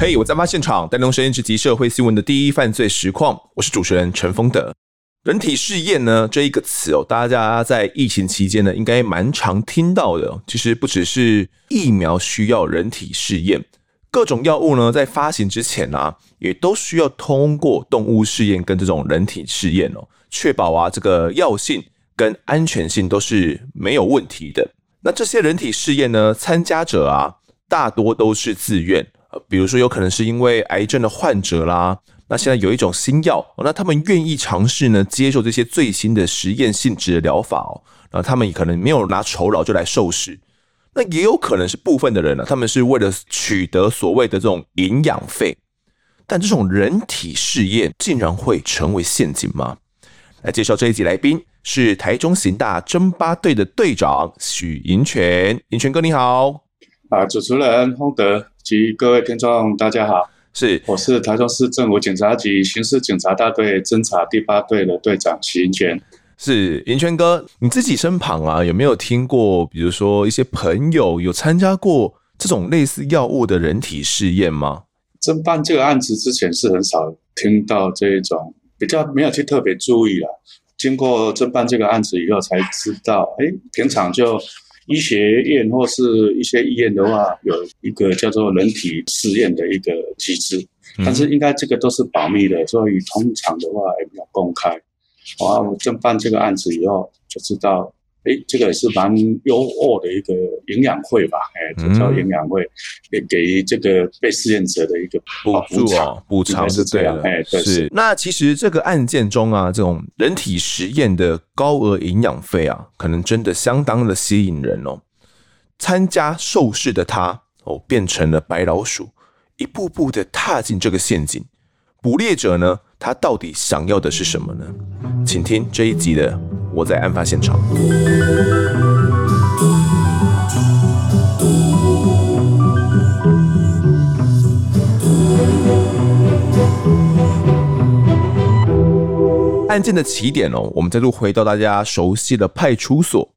嘿，我在发现场，带动声音直击社会新闻的第一犯罪实况。我是主持人陈丰德。人体试验呢，这一个词哦，大家在疫情期间呢，应该蛮常听到的。其实不只是疫苗需要人体试验，各种药物呢，在发行之前啊，也都需要通过动物试验跟这种人体试验哦，确保啊这个药性跟安全性都是没有问题的。那这些人体试验呢，参加者啊，大多都是自愿。呃，比如说有可能是因为癌症的患者啦，那现在有一种新药，那他们愿意尝试呢，接受这些最新的实验性质的疗法哦，那他们可能没有拿酬劳就来受试，那也有可能是部分的人呢，他们是为了取得所谓的这种营养费，但这种人体试验竟然会成为陷阱吗？来介绍这一集来宾是台中刑大侦八队的队长许银泉，银泉哥你好。啊，主持人洪德及各位听众，大家好，是，我是台中市政府警察局刑事警察大队侦查第八队的队长许银泉。是银泉哥，你自己身旁啊，有没有听过，比如说一些朋友有参加过这种类似药物的人体试验吗？侦办这个案子之前是很少听到这一种，比较没有去特别注意了。经过侦办这个案子以后，才知道，哎，平常就。医学院或是一些医院的话，有一个叫做人体试验的一个机制，但是应该这个都是保密的，所以通常的话也比较公开。啊，我正办这个案子以后就知道。哎，这个也是蛮优渥的一个营养费吧？哎，这叫营养费，给给这个被试验者的一个补助啊，补偿是这样。哎，对，是。那其实这个案件中啊，这种人体实验的高额营养费啊，可能真的相当的吸引人哦。参加受试的他哦，变成了白老鼠，一步步的踏进这个陷阱。捕猎者呢，他到底想要的是什么呢？请听这一集的。我在案发现场。案件的起点哦，我们再度回到大家熟悉的派出所。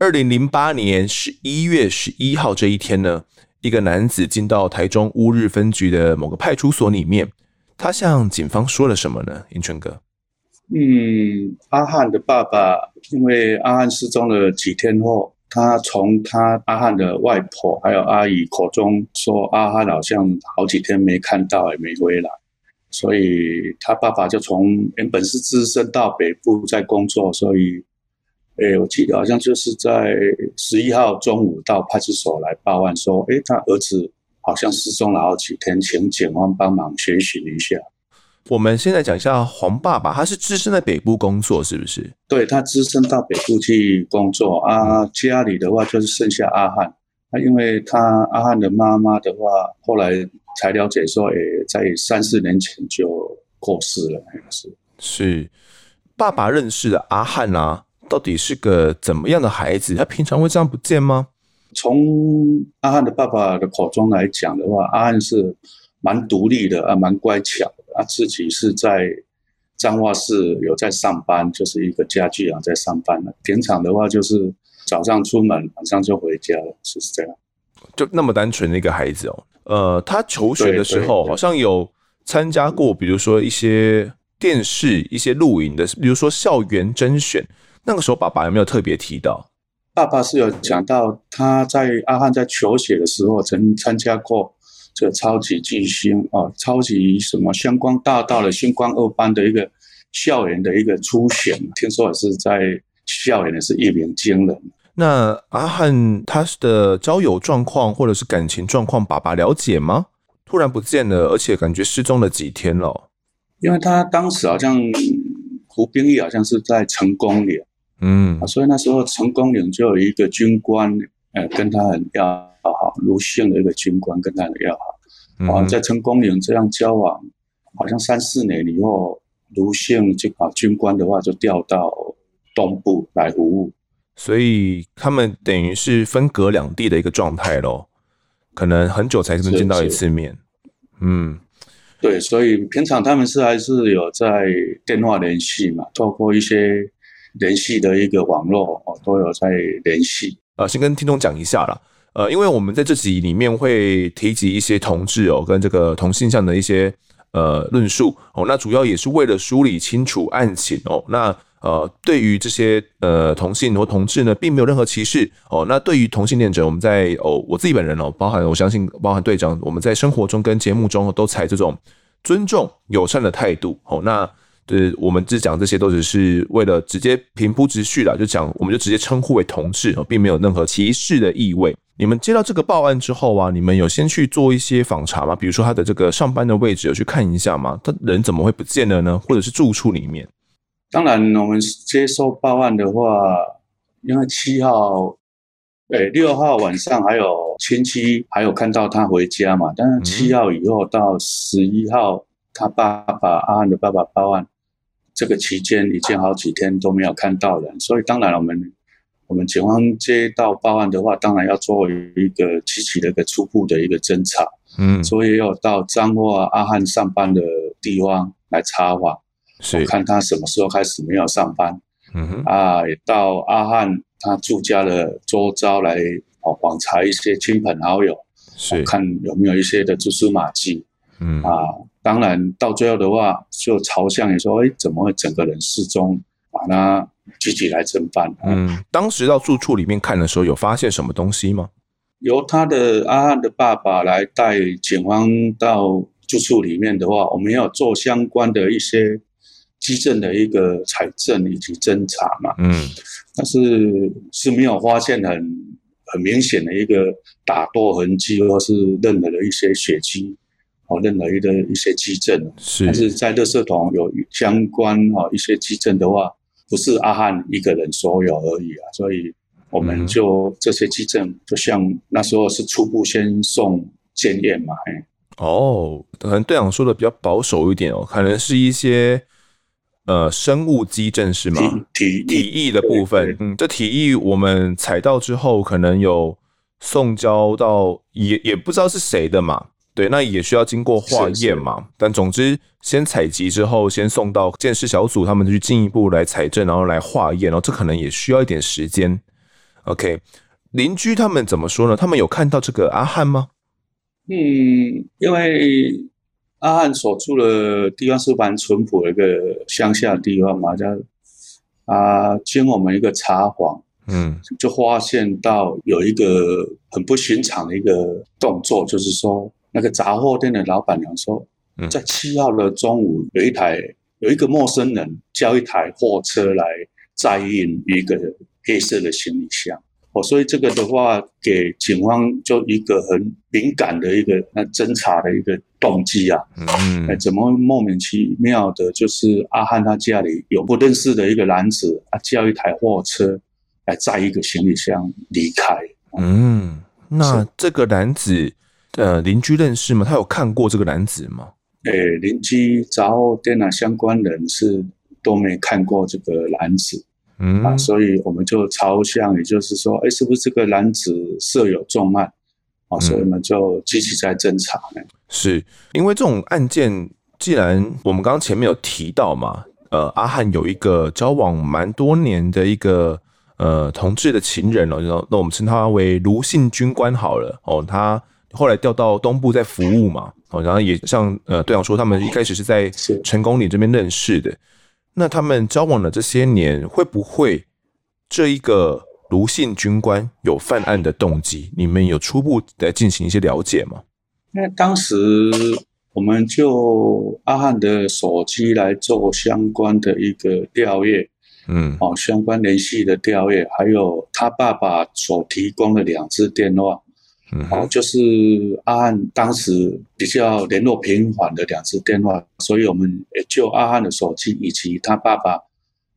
二零零八年十一月十一号这一天呢，一个男子进到台中乌日分局的某个派出所里面，他向警方说了什么呢？银泉哥。嗯，阿汉的爸爸因为阿汉失踪了几天后，他从他阿汉的外婆还有阿姨口中说，阿汉好像好几天没看到也没回来，所以他爸爸就从原本是只身到北部在工作，所以，诶，我记得好像就是在十一号中午到派出所来报案说，诶，他儿子好像失踪了好几天，请警方帮忙寻寻一下。我们现在讲一下黄爸爸，他是只身在北部工作，是不是？对，他只身到北部去工作啊。家里的话就是剩下阿汉，啊，因为他阿汉的妈妈的话，后来才了解说，诶，在三四年前就过世了，是是。爸爸认识的阿汉啊，到底是个怎么样的孩子？他平常会这样不见吗？从阿汉的爸爸的口中来讲的话，阿汉是蛮独立的啊，蛮乖巧的。他自己是在彰化市有在上班，就是一个家具行在上班的。平常的话就是早上出门，晚上就回家了，是这样。就那么单纯的一个孩子哦。呃，他求学的时候好像有参加过，比如说一些电视、一些录影的，比如说校园甄选。那个时候爸爸有没有特别提到？爸爸是有讲到他在阿汉在求学的时候曾参加过。这个超级巨星啊，超级什么星光大道的星光二班的一个校园的一个初选，听说也是在校园也是一鸣惊人。那阿汉他的交友状况或者是感情状况，爸爸了解吗？突然不见了，而且感觉失踪了几天了。因为他当时好像服兵役，好像是在成功岭，嗯，所以那时候成功岭就有一个军官，呃，跟他很要。好好，卢姓的一个军官跟他很要好，啊，在成功岭这样交往，好像三四年以后，卢姓就把军官的话就调到东部来服务，所以他们等于是分隔两地的一个状态咯，可能很久才能见到一次面。嗯，对，所以平常他们是还是有在电话联系嘛，透过一些联系的一个网络哦，都有在联系。呃，先跟听众讲一下啦。呃，因为我们在这集里面会提及一些同志哦，跟这个同性向的一些呃论述哦，那主要也是为了梳理清楚案情哦。那呃，对于这些呃同性或同志呢，并没有任何歧视哦。那对于同性恋者，我们在哦我自己本人哦，包含我相信包含队长，我们在生活中跟节目中都采这种尊重友善的态度哦。那对，我们只讲这些都只是为了直接平铺直叙啦，就讲我们就直接称呼为同志哦，并没有任何歧视的意味。你们接到这个报案之后啊，你们有先去做一些访查吗？比如说他的这个上班的位置有去看一下吗？他人怎么会不见了呢？或者是住处里面？当然，我们接收报案的话，因为七号，诶，六号晚上还有亲戚还有看到他回家嘛，但是七号以后到十一号，他爸爸阿汉的爸爸报案，这个期间已经好几天都没有看到人，所以当然我们。我们警方接到报案的话，当然要作为一个积极的一个初步的一个侦查，嗯，所以要到彰化阿汉上班的地方来查访，是。看他什么时候开始没有上班，嗯哼，啊，也到阿汉他住家的周遭来哦访查一些亲朋好友，是。看有没有一些的蛛丝马迹，嗯啊，当然到最后的话，就朝向你说，哎，怎么会整个人失踪？把他。积极来侦办。嗯，当时到住处里面看的时候，有发现什么东西吗？由他的阿汉的爸爸来带警方到住处里面的话，我们要做相关的一些基证的一个采证以及侦查嘛。嗯，但是是没有发现很很明显的一个打斗痕迹，或是任何的一些血迹，哦，任何一个一些基证。是，但是在垃圾桶有相关哦一些基证的话。不是阿汉一个人所有而已啊，所以我们就这些基证，就像那时候是初步先送检验嘛。哦，可能队长说的比较保守一点哦，可能是一些呃生物基证是吗？体体液的部分，嗯，这体液我们采到之后，可能有送交到也也不知道是谁的嘛。对，那也需要经过化验嘛。是是，但总之，先采集之后，先送到鉴识小组，他们去进一步来采证，然后来化验，然后这可能也需要一点时间。OK，邻居他们怎么说呢？他们有看到这个阿汉吗？嗯，因为阿汉所住的地方是蛮淳朴的一个乡下的地方嘛，叫啊，经我们一个查访，嗯，就发现到有一个很不寻常的一个动作，就是说。那个杂货店的老板娘说，在七号的中午，有一台有一个陌生人叫一台货车来载运一个黑色的行李箱。哦，所以这个的话，给警方就一个很敏感的一个那侦查的一个动机啊。嗯，哎，怎么莫名其妙的，就是阿汉他家里有不认识的一个男子啊，叫一台货车来载一个行李箱离开。嗯，那这个男子。呃，邻居认识吗？他有看过这个男子吗？诶、欸，邻居杂货店啊，相关人士都没看过这个男子，嗯啊，所以我们就朝向，也就是说，哎、欸，是不是这个男子涉有重案？啊，所以我们就积极在侦查呢。是因为这种案件，既然我们刚刚前面有提到嘛，呃，阿汉有一个交往蛮多年的一个呃同志的情人哦，那我们称他为卢姓军官好了哦，他。后来调到东部在服务嘛，哦，然后也像呃队长说，他们一开始是在成功岭这边认识的。那他们交往了这些年，会不会这一个卢姓军官有犯案的动机？你们有初步的进行一些了解吗？那当时我们就阿汉的手机来做相关的一个调阅，嗯，哦，相关联系的调阅，还有他爸爸所提供的两支电话。好，就是阿汉当时比较联络频繁的两次电话，所以我们就阿汉的手机以及他爸爸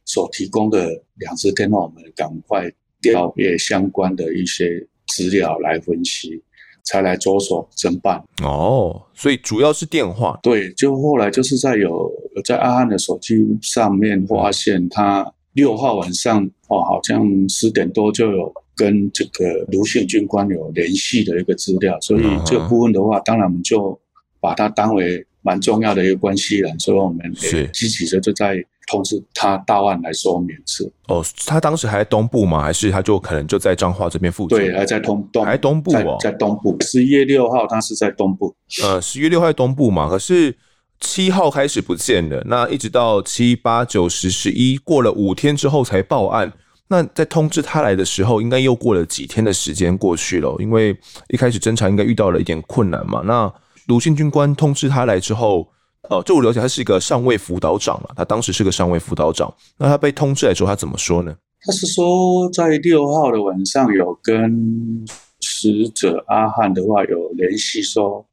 所提供的两次电话，我们赶快调阅相关的一些资料来分析，才来着手侦办。哦，所以主要是电话。对，就后来就是在有在阿汉的手机上面发现，他六号晚上哦，好像十点多就有。跟这个卢姓军官有联系的一个资料，所以这个部分的话，当然我们就把它当为蛮重要的一个关系人，所以我们也积极的就在通知他到案来说明是。哦，他当时还在东部吗？还是他就可能就在彰化这边附近？对，还在东东，还东部哦，在，在东部。十一月六号，他是在东部。呃，十月六号在东部嘛，可是七号开始不见了，那一直到七八九十十一，过了五天之后才报案。那在通知他来的时候，应该又过了几天的时间过去了，因为一开始侦查应该遇到了一点困难嘛。那卢姓军官通知他来之后，呃，就我了解，他是一个上尉辅导长了，他当时是个上尉辅导长。那他被通知来说，他怎么说呢？他是说在六号的晚上有跟死者阿汉的话有联系，说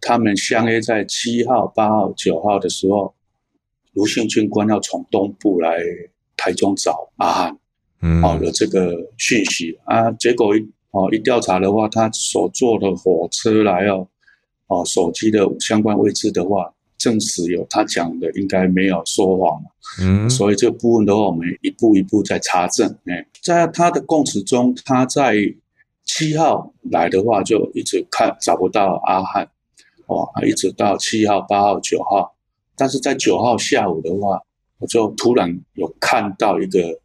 他们相约在七号、八号、九号的时候，卢姓军官要从东部来台中找阿汉。嗯，好的这个讯息啊，结果一哦一调查的话，他所坐的火车来哦，哦手机的相关位置的话，证实有他讲的，应该没有说谎。嗯，所以这个部分的话，我们一步一步在查证。哎，在他的供词中，他在七号来的话，就一直看找不到阿汉，哦，一直到七号、八号、九号，但是在九号下午的话，我就突然有看到一个。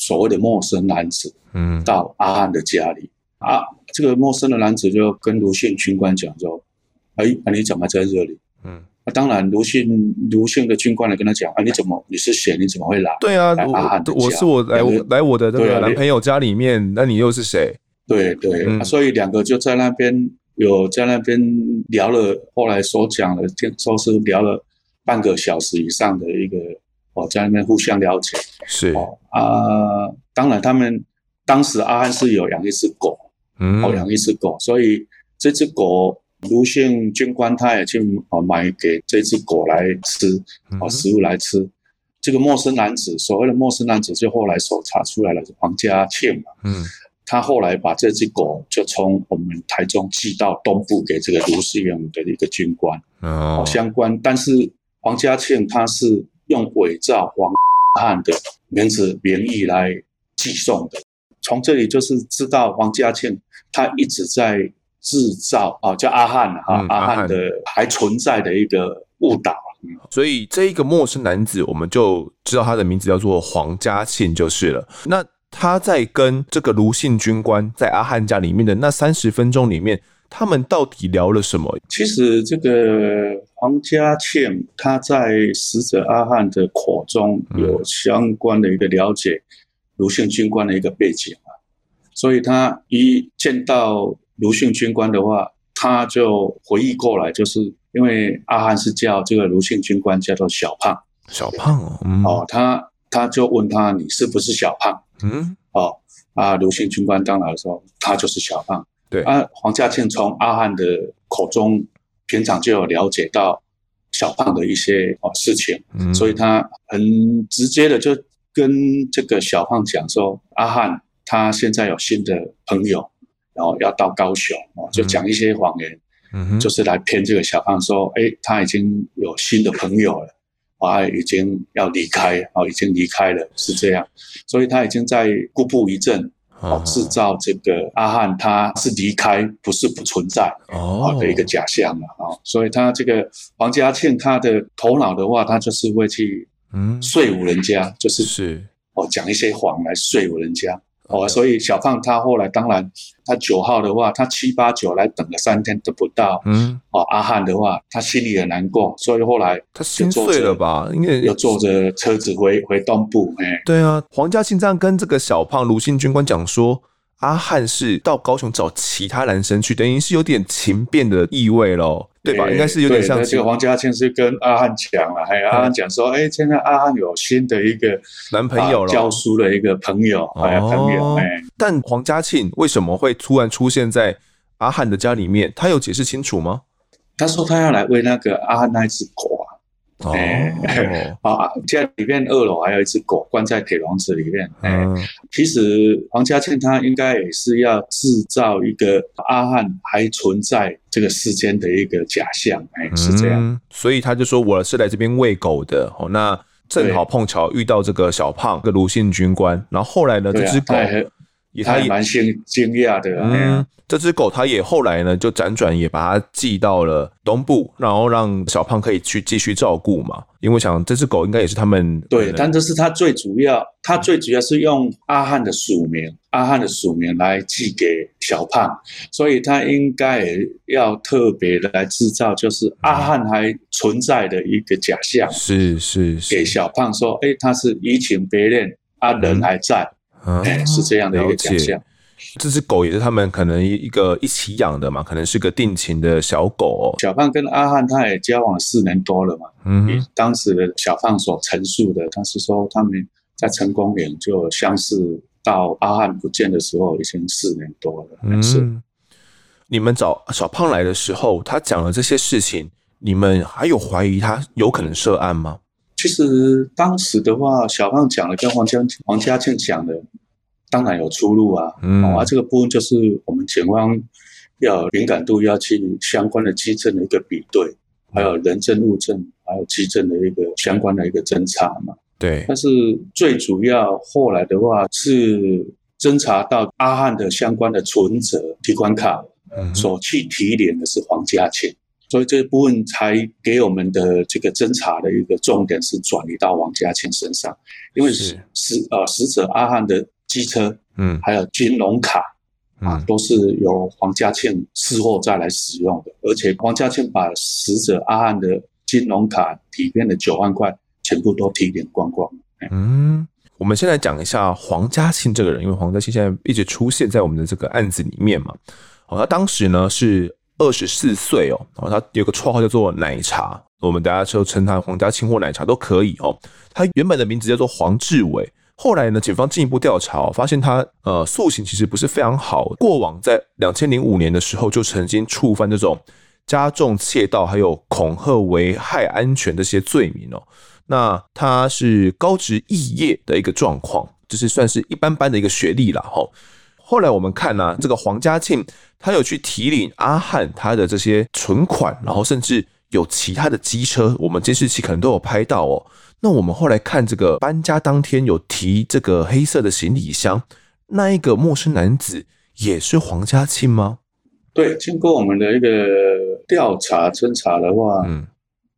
所谓的陌生男子，嗯，到阿汉的家里，嗯、啊，这个陌生的男子就跟卢姓军官讲说：“哎，啊，你怎么在这里？”嗯，啊，当然，卢姓卢姓的军官来跟他讲：“啊，你怎么你是谁？你怎么会来？”对啊，来阿汉，我是我来我来我的这个男朋友家里面，啊、那你又是谁？对对、嗯啊，所以两个就在那边有在那边聊了，后来所讲的，听说是聊了半个小时以上的一个。哦，在那边互相了解是哦啊，当然他们当时阿汉是有养一只狗，嗯，哦养一只狗，所以这只狗卢姓军官他也去哦买给这只狗来吃，哦食物来吃。嗯、这个陌生男子，所谓的陌生男子，就后来搜查出来了，是黄家庆嘛，嗯，他后来把这只狗就从我们台中寄到东部给这个卢姓的一个军官，哦，相关，但是黄家庆他是。用伪造黄汉的名字名义来寄送的，从这里就是知道黄家庆他一直在制造啊，叫阿汉啊，阿汉的还存在的一个误导。所以这一个陌生男子，我们就知道他的名字叫做黄家庆就是了。那他在跟这个卢姓军官在阿汉家里面的那三十分钟里面。他们到底聊了什么？其实这个黄家庆他在死者阿汉的口中有相关的一个了解，卢姓军官的一个背景啊，所以他一见到卢姓军官的话，他就回忆过来，就是因为阿汉是叫这个卢姓军官叫做小胖，小胖哦，嗯、哦，他他就问他，你是不是小胖？嗯，哦，啊，卢姓军官当然说他就是小胖。对。啊，黄家庆从阿汉的口中，平常就有了解到小胖的一些哦事情，嗯，所以他很直接的就跟这个小胖讲说，阿汉他现在有新的朋友，然后要到高雄哦，就讲一些谎言，嗯，就是来骗这个小胖说，哎，他已经有新的朋友了，啊，已经要离开，哦，已经离开了，是这样，所以他已经在故布疑阵。哦，制造这个阿汉他是离开，不是不存在哦。的一个假象了啊，所以他这个黄家庆他的头脑的话，他就是会去嗯。说服人家，嗯、就是是。哦讲一些谎来说服人家。哦，所以小胖他后来当然，他九号的话，他七八九来等了三天都不到。嗯，哦，阿汉的话，他心里也难过，所以后来他心碎了吧？因为又坐着车子回回东部。哎，对啊，黄家庆这样跟这个小胖卢姓军官讲说。阿汉是到高雄找其他男生去，等于是有点情变的意味喽，对吧？应该是有点像。这个黄家庆是跟阿汉讲了，还有阿汉讲说，哎，现在阿汉有新的一个男朋友了，教书的一个朋友，还有朋友。哎，但黄家庆为什么会突然出现在阿汉的家里面？他有解释清楚吗？他说他要来喂那个阿汉那只狗。哦，啊，家里面二楼还有一只狗关在铁笼子里面。哎、嗯，其实黄家庆他应该也是要制造一个阿汉还存在这个世间的一个假象。哎，是这样、嗯。所以他就说我是来这边喂狗的。哦，那正好碰巧遇到这个小胖，这个卢姓军官。然后后来呢，这只狗也他也蛮惊惊讶的。嗯，这只狗它也后来呢，就辗转也把它寄到了东部，然后让小胖可以去继续照顾嘛。因为我想这只狗应该也是他们对，但这是他最主要，他最主要是用阿汉的署名，阿汉的署名来寄给小胖，所以他应该也要特别的来制造，就是阿汉还存在的一个假象，是是是，给小胖说，哎，他是移情别恋，阿人还在。嗯嗯，是这样的一个假象。这只狗也是他们可能一个一起养的嘛，可能是个定情的小狗哦。小胖跟阿汉他也交往四年多了嘛。嗯，当时的小胖所陈述的，他是说他们在成功岭就相识，到阿汉不见的时候已经四年多了。嗯，是。你们找小胖来的时候，他讲了这些事情，你们还有怀疑他有可能涉案吗？其实当时的话，小胖讲的跟黄家黄嘉庆讲的，当然有出入啊。嗯，啊，这个部分就是我们警方要敏感度要去相关的基证的一个比对，还有人证物证，还有基证的一个相关的一个侦查嘛。对。但是最主要后来的话是侦查到阿汉的相关的存折、提款卡，嗯所去提领的是黄家庆。所以这部分才给我们的这个侦查的一个重点是转移到王家庆身上，因为死呃死者阿汉的机车，嗯，还有金融卡啊，都是由黄家庆事后再来使用的，而且黄家庆把死者阿汉的金融卡里面的九万块全部都提点光光。嗯，我们先来讲一下黄家庆这个人，因为黄家庆现在一直出现在我们的这个案子里面嘛。哦，他当时呢是。二十四岁哦，然后他有个绰号叫做奶茶，我们大家就称他皇家庆或奶茶都可以哦。他原本的名字叫做黄志伟，后来呢，警方进一步调查，发现他呃素行其实不是非常好，过往在两千零五年的时候就曾经触犯这种加重窃盗还有恐吓危害安全这些罪名哦。那他是高职肄业的一个状况，就是算是一般般的一个学历了哈。后来我们看呢、啊，这个黄家庆他有去提领阿汉他的这些存款，然后甚至有其他的机车，我们监视器可能都有拍到哦。那我们后来看这个搬家当天有提这个黑色的行李箱，那一个陌生男子也是黄家庆吗？对，经过我们的一个调查侦查的话，嗯，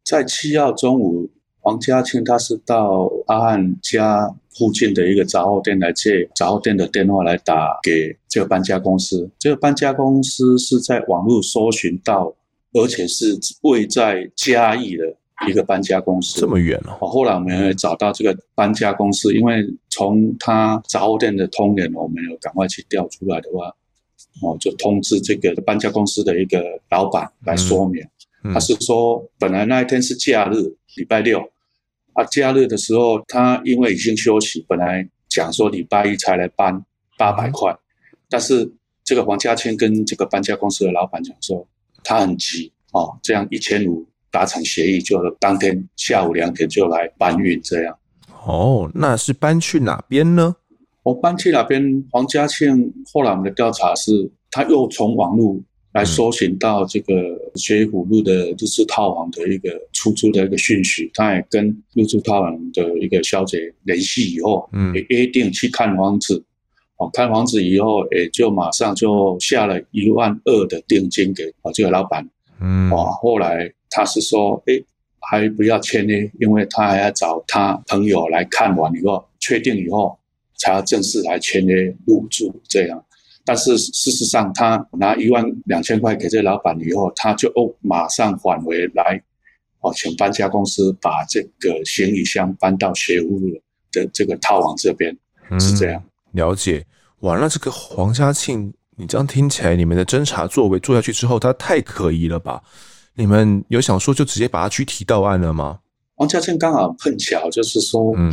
在七号中午，黄家庆他是到阿汉家。附近的一个杂货店来借杂货店的电话来打给这个搬家公司，这个搬家公司是在网络搜寻到，而且是位在嘉义的一个搬家公司。这么远哦！后来我们也找到这个搬家公司，因为从他杂货店的通联，我们有赶快去调出来的话，哦，就通知这个搬家公司的一个老板来说明，他是说本来那一天是假日，礼拜六。啊，假日的时候，他因为已经休息，本来讲说礼拜一才来搬八百块，但是这个黄家庆跟这个搬家公司的老板讲说，他很急哦，这样一千五达成协议，就当天下午两点就来搬运这样。哦，那是搬去哪边呢？我搬去哪边？黄家庆后来我们的调查是，他又从网络。来搜寻到这个学府路的日式套房的一个出租的一个讯息，他也跟入住套房的一个小姐联系以后，嗯，也约定去看房子，哦，看房子以后，也就马上就下了一万二的定金给啊这个老板，嗯，哦，后来他是说，哎，还不要签呢，因为他还要找他朋友来看完以后，确定以后才要正式来签约入住这样。但是事实上，他拿一万两千块给这个老板以后，他就哦马上返回来，哦，请搬家公司把这个行李箱搬到学府路的这个套房这边，是这样。嗯，了解。完了，这个黄家庆，你这样听起来，你们的侦查作为做下去之后，他太可疑了吧？你们有想说就直接把他拘提到案了吗？黄家庆刚好碰巧就是说，嗯。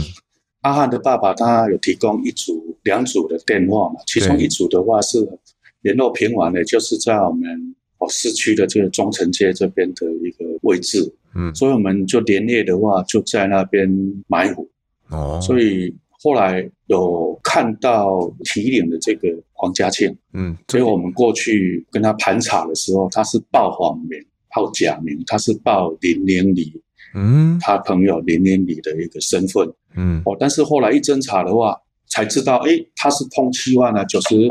阿汉的爸爸他有提供一组、两组的电话嘛，其中一组的话是联络平完的，就是在我们哦市区的这个中城街这边的一个位置，嗯，所以我们就连夜的话就在那边埋伏，哦，所以后来有看到提领的这个黄家庆，嗯，所以我们过去跟他盘查的时候，他是报谎名、报假名，他是报林连里。嗯，他朋友林连里的一个身份，嗯，哦，但是后来一侦查的话，才知道，哎，他是通缉犯啊，九十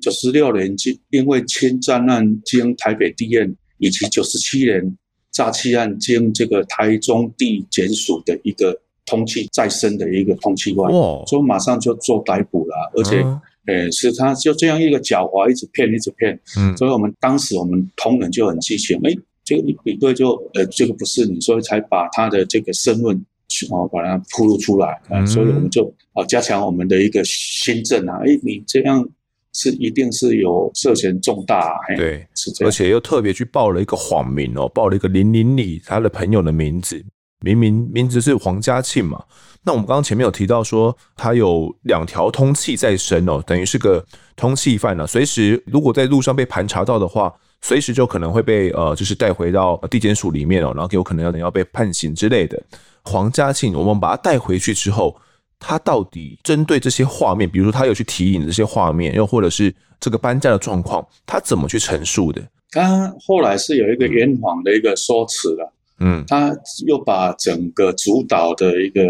九十六年经因为侵占案经台北地院，以及九十七年诈欺案经这个台中地检署的一个通缉再生的一个通缉犯，哦、所以马上就做逮捕了，而且，哎、嗯，是他就这样一个狡猾，一直骗，一直骗，嗯，所以我们当时我们同仁就很激情，哎，这个一比对就，呃，这个不是你，所以才把他的这个身份。哦，把它披露出来，啊，所以我们就啊加强我们的一个新政啊，哎，你这样是一定是有涉嫌重大，对，是这样，而且又特别去报了一个谎名哦，报了一个林林里他的朋友的名字，明明名字是黄嘉庆嘛，那我们刚刚前面有提到说他有两条通气在身哦，等于是个通气犯了，随时如果在路上被盘查到的话，随时就可能会被呃就是带回到地检署里面哦，然后有可能要要被判刑之类的。黄嘉庆，我们把他带回去之后，他到底针对这些画面，比如说他有去提引这些画面，又或者是这个搬家的状况，他怎么去陈述的？他后来是有一个圆谎的一个说辞了，嗯，他又把整个主导的一个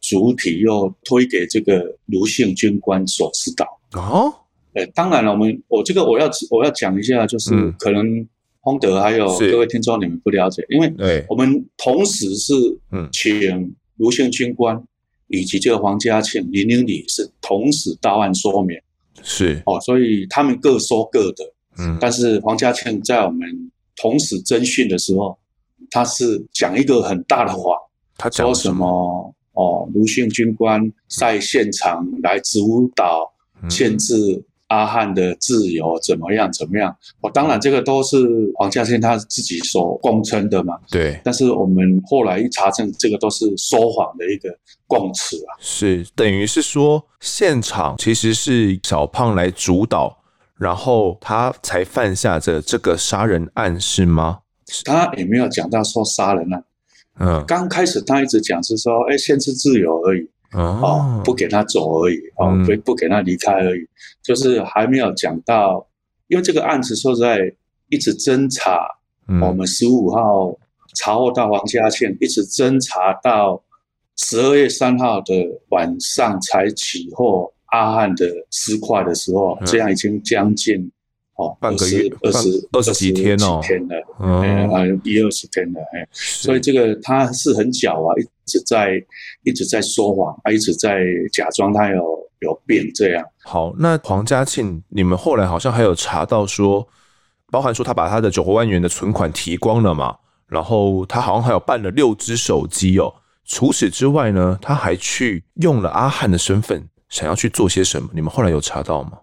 主体又推给这个卢姓军官所指导。哦，呃，当然了，我们我这个我要我要讲一下，就是可能、嗯。丰德还有各位听众，你们不了解，因为我们同时是请卢姓军官以及这个黄家庆、林经理是同时到案说明，是。哦，所以他们各说各的，嗯，但是黄家庆在我们同时侦讯的时候，他是讲一个很大的谎，他说什么？哦，卢姓军官在现场来主导限制。阿汉的自由怎么样？怎么样？我当然这个都是黄嘉欣他自己所供称的嘛。对。但是我们后来一查证，这个都是说谎的一个供词啊。是等于是说，现场其实是小胖来主导，然后他才犯下这这个杀人案，是吗？他也没有讲到说杀人案。嗯。刚开始他一直讲是说，哎，限制自由而已。哦，不给他走而已，哦，不不给他离开而已，嗯、就是还没有讲到，因为这个案子说实在一直侦查，嗯、我们十五号查获到黄嘉庆，一直侦查到十二月三号的晚上才起获阿汉的尸块的时候，嗯、这样已经将近。哦，半个月，二十二十几天哦，天了，啊，一二十天了，哎，所以这个他是很狡啊，一直在一直在说谎，他一直在假装他有有病这样。好，那黄嘉庆，你们后来好像还有查到说，包含说他把他的九万元的存款提光了嘛，然后他好像还有办了六只手机哦。除此之外呢，他还去用了阿汉的身份，想要去做些什么？你们后来有查到吗？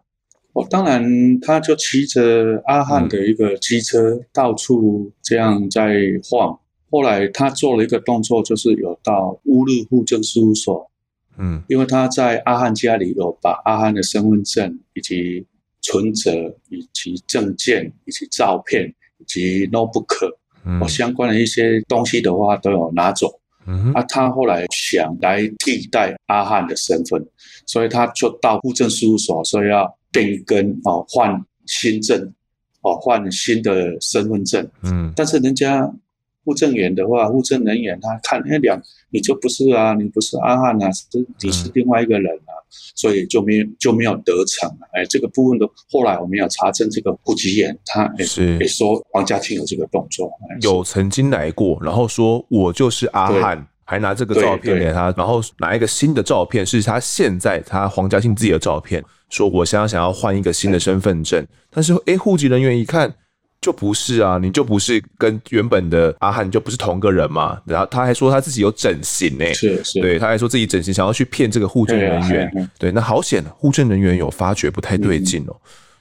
哦，当然，他就骑着阿汉的一个机车到处这样在晃。后来他做了一个动作，就是有到乌日户政事务所，嗯，因为他在阿汉家里有把阿汉的身份证以及存折以及证件以及照片以及 notebook，嗯，相关的一些东西的话都有拿走。嗯，啊，他后来想来替代阿汉的身份，所以他就到户政事务所说要。变更哦，换新证哦，换新的身份证。嗯，但是人家户政员的话，户政人员他看那两，你就不是啊，你不是阿汉啊，是你是另外一个人啊，嗯、所以就没有就没有得逞了。哎，这个部分的后来我们要查证这个户籍员，他也是也说黄嘉庆有这个动作，有曾经来过，然后说我就是阿汉。还拿这个照片给他，然后拿一个新的照片，是他现在他黄嘉庆自己的照片，说我想要想要换一个新的身份证，但是诶，户籍人员一看就不是啊，你就不是跟原本的阿汉就不是同个人嘛，然后他还说他自己有整形诶，是是，对，他还说自己整形想要去骗这个户政人员，对，那好险，户政人员有发觉不太对劲哦。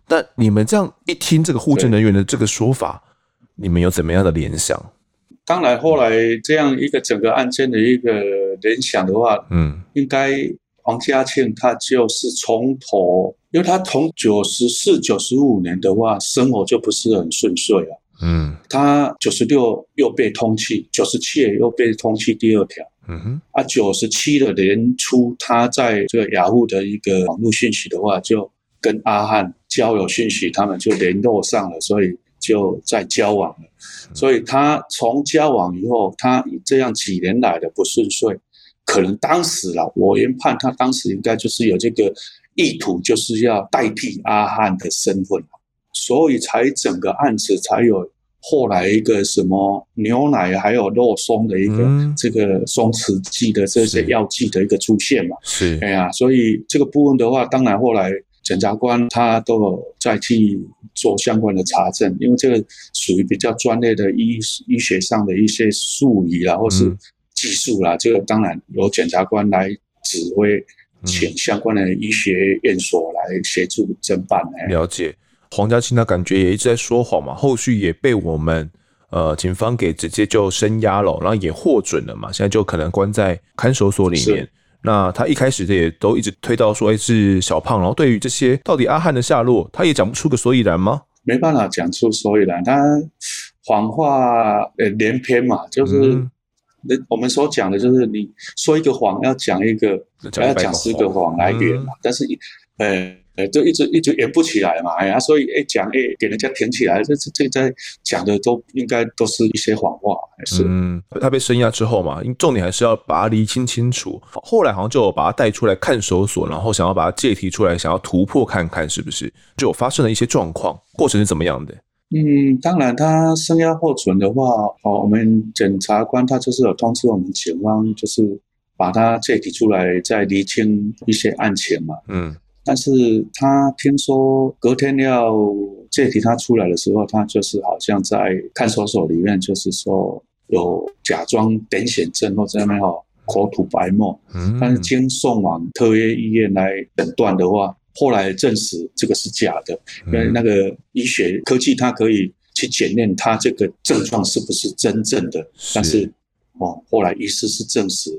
但你们这样一听这个户政人员的这个说法，你们有怎么样的联想？当然，后来这样一个整个案件的一个联想的话，嗯，应该黄嘉庆他就是从头，因为他从九十四、九十五年的话，生活就不是很顺遂啊，嗯，他九十六又被通缉，九十七又被通缉第二条，嗯哼，啊，九十七的年初，他在这个雅虎的一个网络讯息的话，就跟阿汉交友讯息，他们就联络上了，所以。就在交往了，所以他从交往以后，他这样几年来的不顺遂，可能当时啦，我研判他当时应该就是有这个意图，就是要代替阿汉的身份，所以才整个案子才有后来一个什么牛奶还有肉松的一个这个松弛剂的这些药剂的一个出现嘛。是，哎呀，所以这个部分的话，当然后来。检察官他都有再去做相关的查证，因为这个属于比较专业的医医学上的一些术语啦，或是技术啦，这个当然由检察官来指挥，请相关的医学院所来协助侦办。了解，黄家庆他感觉也一直在说谎嘛，后续也被我们呃警方给直接就声押了，然后也获准了嘛，现在就可能关在看守所里面。那他一开始也都一直推到说，哎，是小胖。然后对于这些到底阿汉的下落，他也讲不出个所以然吗？没办法讲出所以然，他谎话呃连篇嘛，就是那、嗯、我们所讲的就是你说一个谎要讲一个，要讲十个谎来圆嘛，嗯、但是呃。就一直一直圆不起来嘛，哎呀，所以哎讲哎给人家填起来，这这这在讲的都应该都是一些谎话，还是？嗯，他被声押之后嘛，重点还是要把他厘清清楚。后来好像就有把他带出来看守所，然后想要把他借题出来，想要突破看看是不是，就有发生了一些状况，过程是怎么样的？嗯，当然他声押获准的话，哦，我们检察官他就是有通知我们警方，就是把他借提出来，再厘清一些案情嘛，嗯。但是他听说隔天要借提他出来的时候，他就是好像在看守所里面，就是说有假装癫痫症或者那边哈口吐白沫。嗯。但是经送往特约医院来诊断的话，后来证实这个是假的，因为那个医学科技它可以去检验他这个症状是不是真正的。但是哦，后来医师是证实。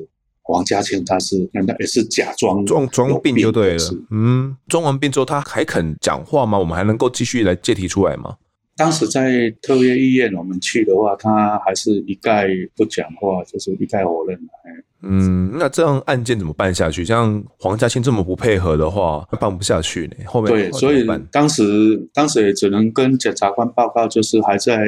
王家庆他是那也是假装装装病就对了？嗯，装完病之后他还肯讲话吗？我们还能够继续来借题出来吗？当时在特约医院我们去的话，他还是一概不讲话，就是一概否认。嗯，那这样案件怎么办下去？像黄家庆这么不配合的话，办不下去呢。后面对，所以当时当时也只能跟检察官报告，就是还在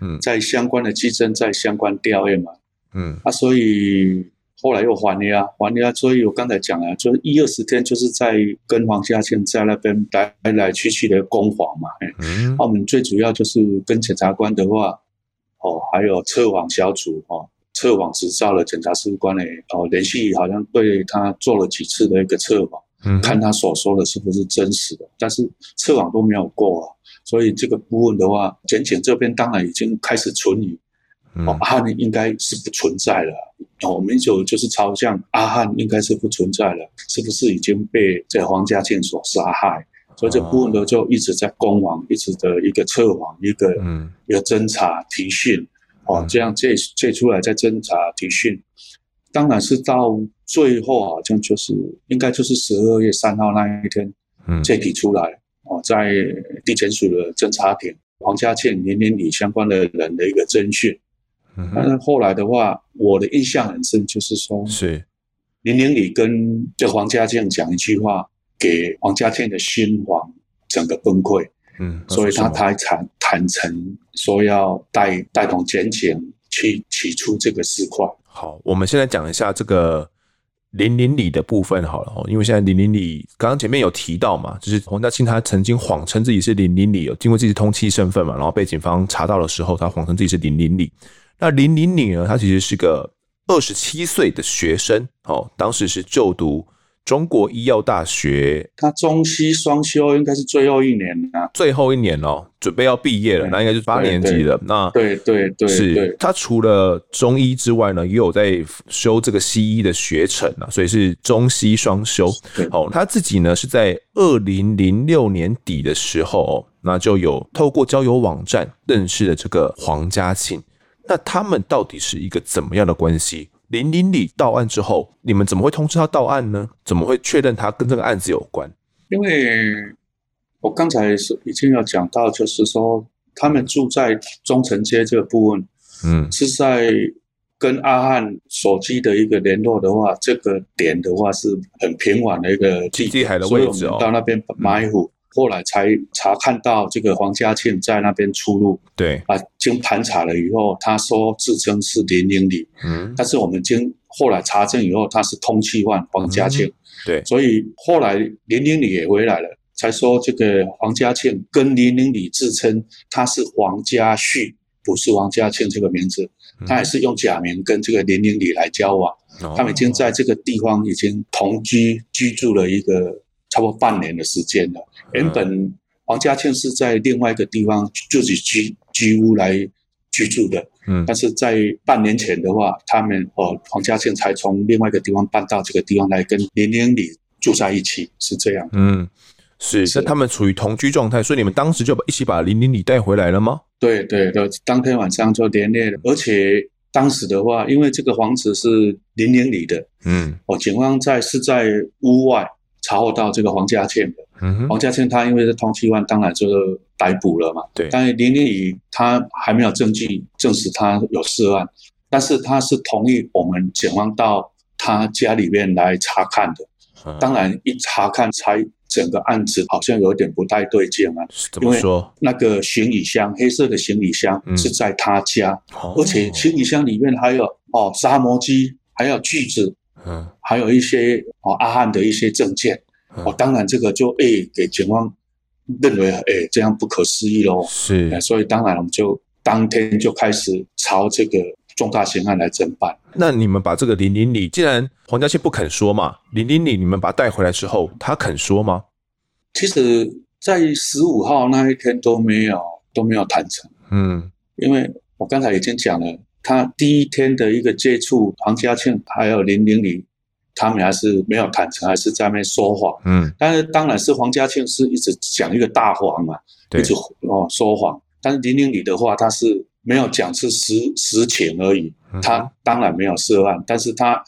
嗯在相关的稽侦，在相关调研嘛。嗯，啊，所以。后来又还押，还押，所以我刚才讲了，就是一二十天，就是在跟黄家庆在那边来来来去去的攻防嘛。嗯，那我们最主要就是跟检察官的话，哦，还有测谎小组哦，测谎执照的检察事务官呢，哦，连续好像对他做了几次的一个测谎，嗯，看他所说的是不是真实的，但是测谎都没有过啊，所以这个部分的话，检警这边当然已经开始存疑。哦，阿汉应该是不存在了。哦，我们就就是朝向阿汉应该是不存在了，是不是已经被这黄家庆所杀害？所以这部分呢，就一直在攻防，一直的一个测谎，一个嗯，一个侦查提讯。哦，这样借借出来再侦查提讯，当然是到最后好像就是应该就是十二月三号那一天，嗯，借提出来哦，在地检署的侦查庭，黄家庆、林林里相关的人的一个侦讯。但是后来的话，我的印象很深，就是说，是。林玲里跟这黄家庆讲一句话，给黄家庆的心房整个崩溃，嗯，所以他才坦坦诚说要带带同检警去起出这个事况。好，我们现在讲一下这个林林里的部分好了哦，因为现在林林里刚刚前面有提到嘛，就是黄家庆他曾经谎称自己是林林里，有经过自己通缉身份嘛，然后被警方查到的时候，他谎称自己是林林里。那林林里呢？他其实是个二十七岁的学生哦，当时是就读中国医药大学，他中西双修，应该是最后一年了。最后一年哦，准备要毕业了，那应该就是八年级了。那对对对，是他除了中医之外呢，也有在修这个西医的学程啊，所以是中西双修。哦，他自己呢是在二零零六年底的时候，那就有透过交友网站认识了这个黄嘉庆。那他们到底是一个怎么样的关系？林林里到案之后，你们怎么会通知他到案呢？怎么会确认他跟这个案子有关？因为我刚才是已经有讲到，就是说他们住在中城街这个部分，嗯，是在跟阿汉手机的一个联络的话，这个点的话是很平缓的一个基地海的位置哦，到那边埋伏。嗯后来才查看到这个黄家庆在那边出入，对，啊，经盘查了以后，他说自称是林玲里，嗯，但是我们经后来查证以后，他是通缉犯黄家庆，嗯，对，所以后来林玲里也回来了，才说这个黄家庆跟林玲里自称他是黄家旭，不是黄家庆这个名字，他也是用假名跟这个林玲里来交往，嗯，他们已经在这个地方已经同居居住了一个差不多半年的时间了。原本黄家庆是在另外一个地方自己居居屋来居住的。嗯，但是在半年前的话，他们哦，黄家庆才从另外一个地方搬到这个地方来跟林玲里住在一起，是这样。嗯，是。那他们处于同居状态，所以你们当时就把一起把林玲里带回来了吗？对对对，当天晚上就连夜了。而且当时的话，因为这个房子是林玲里的，嗯，哦，警方在是在屋外查获到这个黄家庆的。嗯，黄家庆他因为是通缉犯，当然就是逮捕了嘛。对，但是林玲里他还没有证据证实他有涉案，但是他是同意我们警方到他家里面来查看的。嗯、当然一查看，才整个案子好像有点不太对劲啊。因为那个行李箱，黑色的行李箱是在他家，嗯、而且行李箱里面还有哦砂磨机，还有锯子，嗯，还有一些哦阿汉的一些证件。哦，当然这个就诶、欸、给警方认为诶、欸、这样不可思议喽，是、欸，所以当然我们就当天就开始朝这个重大刑案来侦办。那你们把这个林林里，既然黄家庆不肯说嘛，林林里你们把他带回来之后，他肯说吗？其实，在十五号那一天都没有都没有谈成，嗯，因为我刚才已经讲了，他第一天的一个接触黄家庆还有林玲玲。他们还是没有坦诚，还是在那边说谎。嗯，但是当然是黄家庆是一直讲一个大谎嘛，一直哦说谎。但是林玲玲的话，他是没有讲是实实情而已。他当然没有涉案，但是他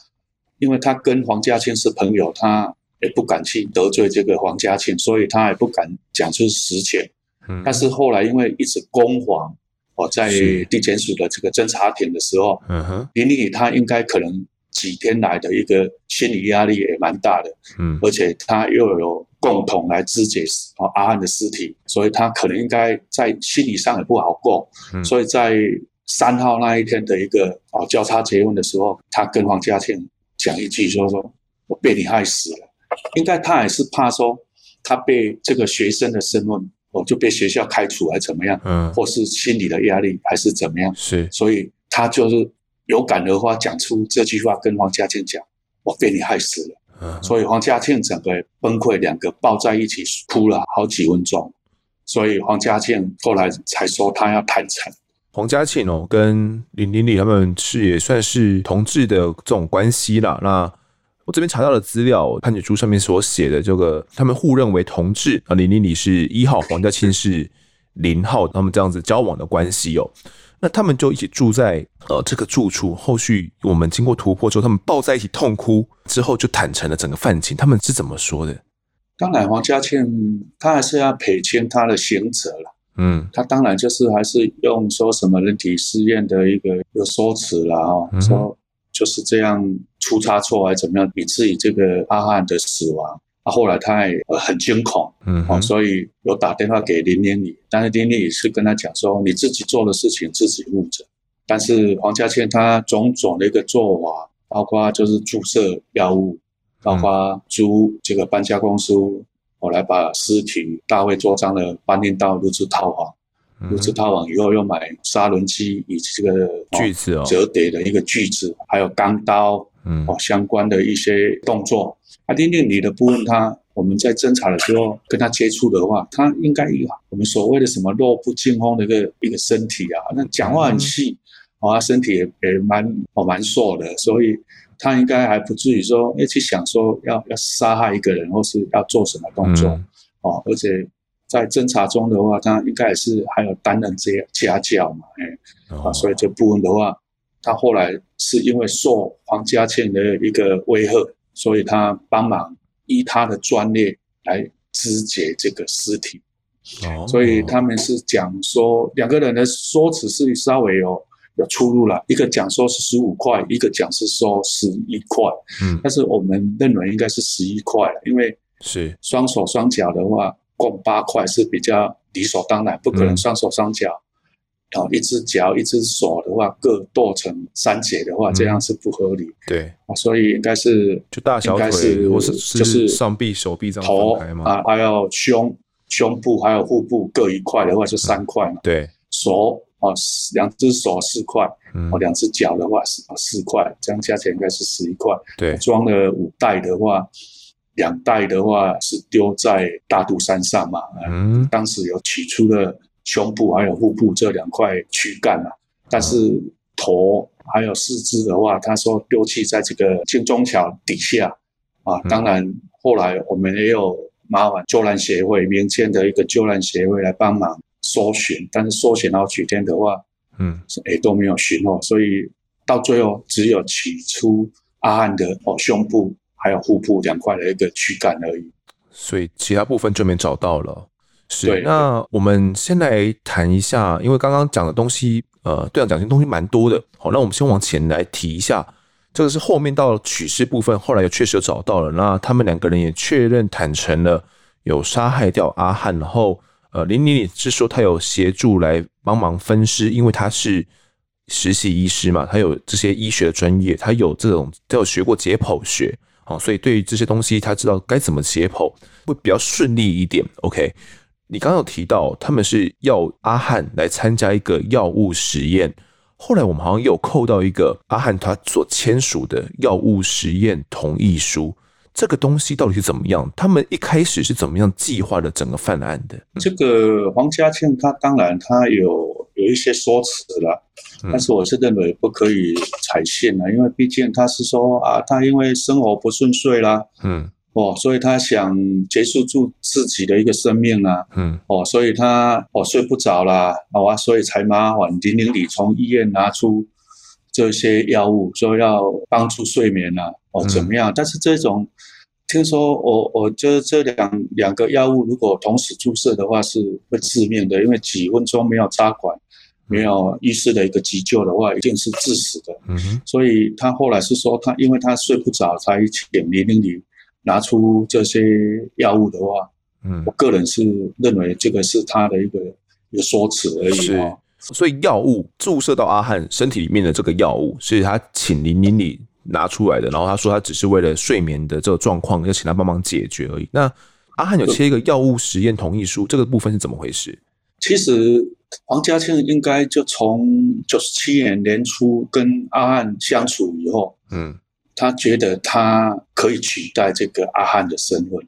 因为他跟黄家庆是朋友，他也不敢去得罪这个黄家庆，所以他也不敢讲出实情。嗯，但是后来因为一直攻防，哦，在地检署的这个侦查庭的时候，嗯哼，林玲里他应该可能。几天来的一个心理压力也蛮大的，嗯，而且他又有共同来肢解哦阿汉的尸体，所以他可能应该在心理上也不好过，嗯，所以在三号那一天的一个哦交叉结问的时候，他跟黄家庆讲一句说说，我被你害死了，应该他也是怕说他被这个学生的身份哦就被学校开除还是怎么样，嗯，或是心理的压力还是怎么样，是，所以他就是。有感而发，讲出这句话跟黄家庆讲：“我被你害死了。嗯”所以黄家庆整个崩溃，两个抱在一起哭了好几分钟。所以黄家庆后来才说他要坦诚。黄家庆哦，跟林玲玲他们是也算是同志的这种关系啦。那我这边查到的资料，判决书上面所写的这个，他们互认为同志啊，林玲里是一号，黄家庆是零号，他们这样子交往的关系哦。那他们就一起住在呃这个住处，后续我们经过突破之后，他们抱在一起痛哭，之后就坦诚了整个犯情。他们是怎么说的？当然，黄家庆他还是要赔清他的刑责了。嗯，他当然就是还是用说什么人体试验的一个有说辞了啊，嗯、说就是这样出差错还是怎么样，以至于这个阿汉的死亡。啊，后来他也很惊恐，嗯，哦，所以有打电话给林玲里，但是林玲里是跟他讲说，你自己做的事情自己负责。但是黄家庆他种种的一个做法，包括就是注射药物，包括租这个搬家公司，后来把尸体大费周章的搬运到鹿子套房，鹿子套网以后又买砂轮机以及这个锯子哦，折叠的一个锯子，还有钢刀，嗯，哦，相关的一些动作。啊，丁丁，你的部分，他我们在侦查的时候跟他接触的话，他应该有我们所谓的什么弱不禁风的一个一个身体啊，那讲话很细，哦，他身体也也蛮哦蛮瘦的，所以他应该还不至于说要去想说要要杀害一个人或是要做什么动作。哦，而且在侦查中的话，他应该也是还有担任这些家教嘛，哎，啊，所以这部分的话，他后来是因为受黄家庆的一个威吓。所以他帮忙依他的专业来肢解这个尸体，哦，所以他们是讲说两个人的说辞是稍微有有出入了，一个讲说是十五块，一个讲是说十一块，嗯，但是我们认为应该是十一块了，因为是双手双脚的话共八块是比较理所当然，不可能双手双脚然后，一只脚一只手的话各剁成三节的话，这样是不合理。对，所以应该是就大小腿，或是就是上臂、手臂这样头啊，还有胸胸部还有腹部各一块的话是三块嘛。对，手哦，两只手四块，哦，两只脚的话是四块，这样加起来应该是十一块。对，装了五袋的话。两袋的话是丢在大肚山上嘛？嗯，当时有取出了胸部还有腹部这两块躯干啊，但是头还有四肢的话，他说丢弃在这个金钟桥底下啊。当然后来我们也有麻烦救难协会民间的一个救难协会来帮忙搜寻，但是搜寻好几天的话，嗯，也都没有寻获，所以到最后只有取出阿汉的哦胸部。还有腹部两块的一个躯干而已，所以其他部分就没找到了。是，对那我们先来谈一下，因为刚刚讲的东西，呃，队长讲的东西蛮多的。好，那我们先往前来提一下，这个是后面到了取尸部分，后来也确实有找到了。那他们两个人也确认坦诚了有杀害掉阿汉，然后呃，林玲玲是说他有协助来帮忙分尸，因为他是实习医师嘛，他有这些医学的专业，他有这种都有学过解剖学。好，所以对于这些东西，他知道该怎么解剖会比较顺利一点。OK，你刚有提到他们是要阿汉来参加一个药物实验，后来我们好像又扣到一个阿汉他所签署的药物实验同意书，这个东西到底是怎么样？他们一开始是怎么样计划的整个犯案的？这个黄嘉庆他当然他有有一些说辞了。但是我是认为不可以采信了，因为毕竟他是说啊，他因为生活不顺遂啦，嗯，哦，所以他想结束住自己的一个生命啊，嗯，哦，所以他哦睡不着啦，好啊，所以才麻烦林玲里从医院拿出这些药物，说要帮助睡眠啊，哦，怎么样？但是这种听说我我觉得这两两个药物如果同时注射的话是会致命的，因为几分钟没有插管。没有医师的一个急救的话，一定是致死的。嗯哼，所以他后来是说，他因为他睡不着，才请林玲里拿出这些药物的话，嗯，我个人是认为这个是他的一个一个说辞而已。是，所以药物注射到阿汉身体里面的这个药物，所以他请林玲里拿出来的。然后他说，他只是为了睡眠的这个状况，要请他帮忙解决而已。那阿汉有签一个药物实验同意书，这个部分是怎么回事？其实。黄家庆应该就从九十七年年初跟阿汉相处以后，嗯，他觉得他可以取代这个阿汉的身份，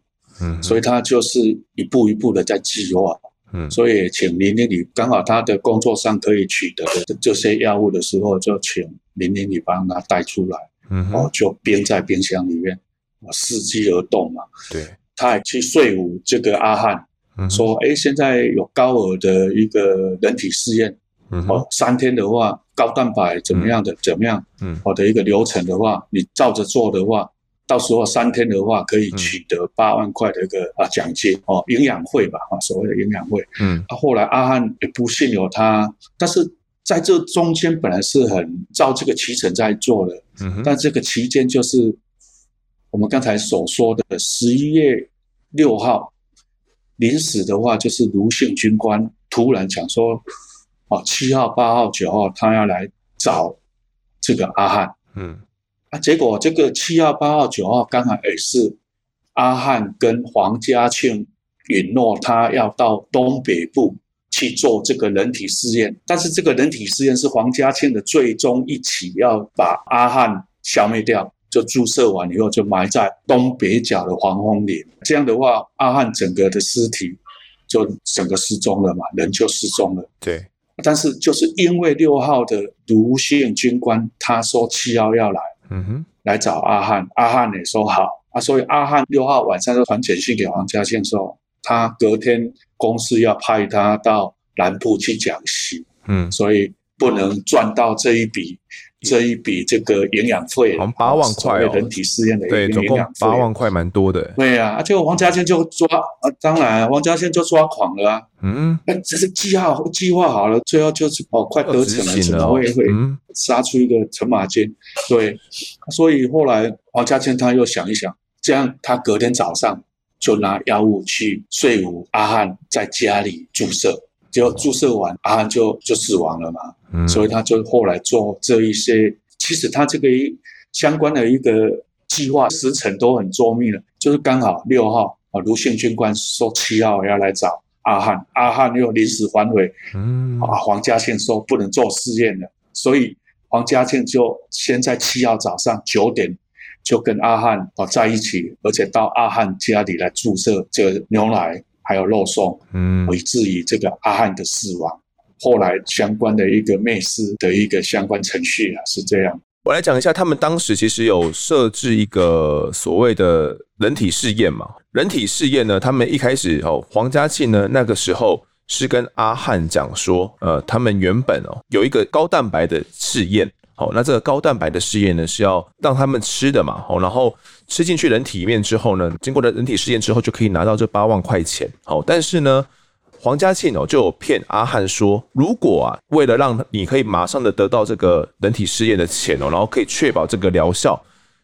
嗯，所以他就是一步一步的在计划，嗯，所以请林玲里刚好他的工作上可以取得的这些药物的时候，就请林玲里帮他带出来，嗯，哦，就冰在冰箱里面，啊伺机而动嘛，对，他还去说服这个阿汉。说，哎，现在有高额的一个人体试验，嗯哦，三天的话，高蛋白怎么样的，怎么样，嗯，好的一个流程的话，你照着做的话，到时候三天的话，可以取得八万块的一个啊奖金，哦，营养费吧，啊，所谓的营养费，嗯，啊，后来阿汉也不信有他，但是在这中间本来是很照这个期程在做的，嗯，但这个期间就是我们刚才所说的十一月六号。临时的话，就是卢姓军官突然讲说，哦，七号、八号、九号，他要来找这个阿汉。嗯，啊，结果这个七号、八号、九号刚好也是阿汉跟黄家庆允诺他要到东北部去做这个人体试验，但是这个人体试验是黄家庆的最终一起要把阿汉消灭掉。就注射完以后，就埋在东北角的黄枫林。这样的话，阿汉整个的尸体就整个失踪了嘛，人就失踪了。对。但是就是因为六号的卢姓军官他说七号要来，嗯哼，来找阿汉，阿汉也说好啊，所以阿汉六号晚上就传简讯给黄家庆说，他隔天公司要派他到南部去讲习，嗯，所以不能赚到这一笔。这一笔这个营养费，好像八万块哦，人体试验的对，总共八万块，蛮多的。对呀，啊，结果黄嘉庆就抓，啊，当然黄嘉庆就抓狂了啊。嗯，那这是计划计划好了，最后就是哦，快得逞了，怎么会会杀出一个陈马金？对，所以后来黄嘉庆他又想一想，这样他隔天早上就拿药物去说服阿汉在家里注射。就注射完，阿汉就就死亡了嘛。嗯，所以他就后来做这一些，其实他这个一相关的一个计划时程都很周密了，就是刚好六号啊，卢宪军官说七号要来找阿汉，阿汉又临时反悔，嗯，啊，黄家庆说不能做试验了，所以黄家庆就先在七号早上九点。就跟阿汉啊在一起，而且到阿汉家里来注射这个牛奶还有肉松，嗯，以至于这个阿汉的死亡。后来相关的一个灭尸的一个相关程序啊，是这样。我来讲一下，他们当时其实有设置一个所谓的人体试验嘛。人体试验呢，他们一开始哦，黄嘉庆呢那个时候是跟阿汉讲说，呃，他们原本哦有一个高蛋白的试验。好，那这个高蛋白的试验呢，是要让他们吃的嘛？好，然后吃进去人体里面之后呢，经过了人体试验之后，就可以拿到这八万块钱。好，但是呢，黄嘉庆哦就骗阿汉说，如果啊，为了让你可以马上的得到这个人体试验的钱哦，然后可以确保这个疗效，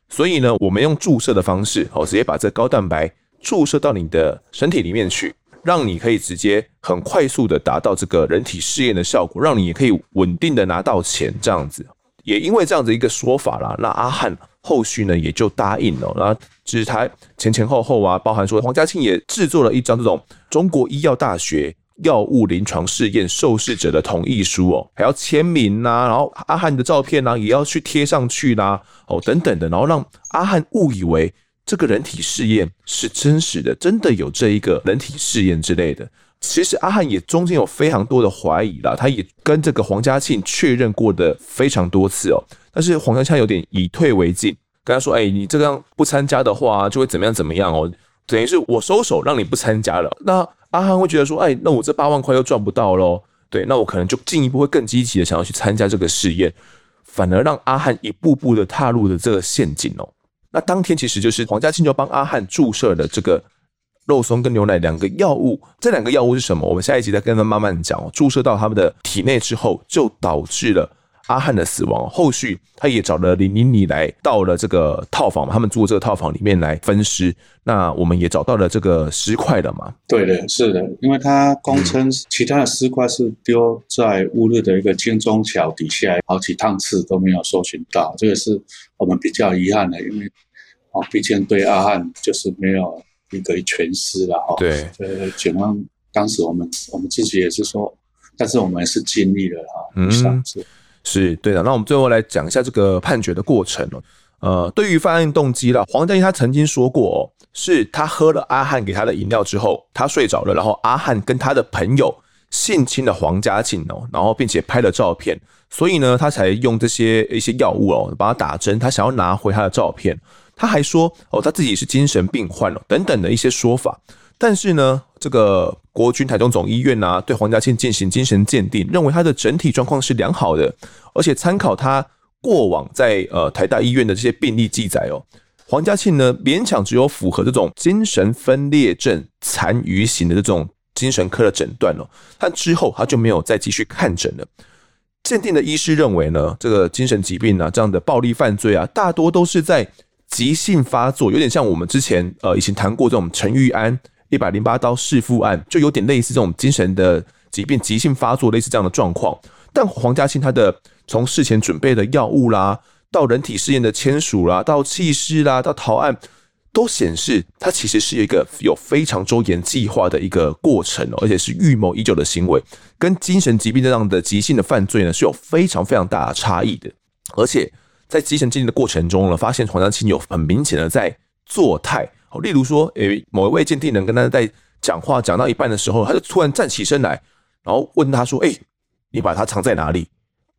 所以呢，我们用注射的方式，哦，直接把这高蛋白注射到你的身体里面去，让你可以直接很快速的达到这个人体试验的效果，让你也可以稳定的拿到钱，这样子。也因为这样子一个说法啦，那阿汉后续呢也就答应了。然后就是他前前后后啊，包含说黄嘉庆也制作了一张这种中国医药大学药物临床试验受试者的同意书哦，还要签名呐，然后阿汉的照片呢也要去贴上去啦，哦等等的，然后让阿汉误以为这个人体试验是真实的，真的有这一个人体试验之类的。其实阿汉也中间有非常多的怀疑啦，他也跟这个黄嘉庆确认过的非常多次哦。但是黄嘉庆有点以退为进，跟他说：“哎，你这样不参加的话，就会怎么样怎么样哦。等于是我收手，让你不参加了。那阿汉会觉得说：哎，那我这八万块又赚不到喽。对，那我可能就进一步会更积极的想要去参加这个试验，反而让阿汉一步步的踏入了这个陷阱哦。那当天其实就是黄嘉庆就帮阿汉注射了这个。”肉松跟牛奶两个药物，这两个药物是什么？我们下一集再跟他慢慢讲。注射到他们的体内之后，就导致了阿汉的死亡。后续他也找了林妮妮来到了这个套房，他们住这个套房里面来分尸。那我们也找到了这个尸块了嘛？对的，是的，因为他供称其他的尸块是丢在乌日的一个金钟桥底下，好几趟次都没有搜寻到，这个是我们比较遗憾的，因为哦，毕竟对阿汉就是没有。一个全尸了哈，对，呃，警方当时我们我们自己也是说，但是我们是尽力了哈，嗯，是是，对的。那我们最后来讲一下这个判决的过程哦。呃，对于犯案动机了，黄嘉庆他曾经说过哦，是他喝了阿汉给他的饮料之后，他睡着了，然后阿汉跟他的朋友性侵了黄嘉庆哦，然后并且拍了照片，所以呢，他才用这些一些药物哦，把他打针，他想要拿回他的照片。他还说哦，他自己是精神病患了，等等的一些说法。但是呢，这个国军台中总医院呢、啊，对黄嘉庆进行精神鉴定，认为他的整体状况是良好的，而且参考他过往在呃台大医院的这些病历记载哦，黄嘉庆呢勉强只有符合这种精神分裂症残余型的这种精神科的诊断哦，但之后他就没有再继续看诊了。鉴定的医师认为呢，这个精神疾病啊，这样的暴力犯罪啊，大多都是在急性发作，有点像我们之前呃以前谈过这种陈玉安一百零八刀弑父案，就有点类似这种精神的疾病急性发作类似这样的状况。但黄嘉欣他的从事前准备的药物啦，到人体试验的签署啦，到弃尸啦，到逃案，都显示他其实是一个有非常周延计划的一个过程，而且是预谋已久的行为，跟精神疾病这样的急性的犯罪呢是有非常非常大的差异的，而且。在精神鉴定的过程中呢，发现黄嘉庆有很明显的在作态，例如说，诶，某一位鉴定人跟他在讲话讲到一半的时候，他就突然站起身来，然后问他说：“诶，你把它藏在哪里？”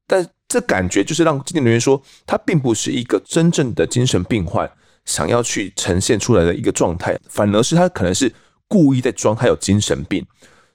但这感觉就是让鉴定人员说，他并不是一个真正的精神病患想要去呈现出来的一个状态，反而是他可能是故意在装他有精神病。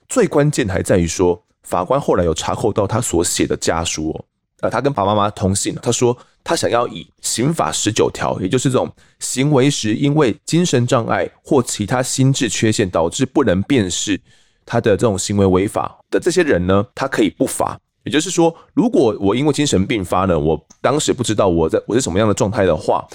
最关键还在于说，法官后来有查扣到他所写的家书哦。呃，他跟爸爸妈妈通信了。他说他想要以刑法十九条，也就是这种行为时因为精神障碍或其他心智缺陷导致不能辨识他的这种行为违法的这些人呢，他可以不罚。也就是说，如果我因为精神病发呢，我当时不知道我在我是什么样的状态的话，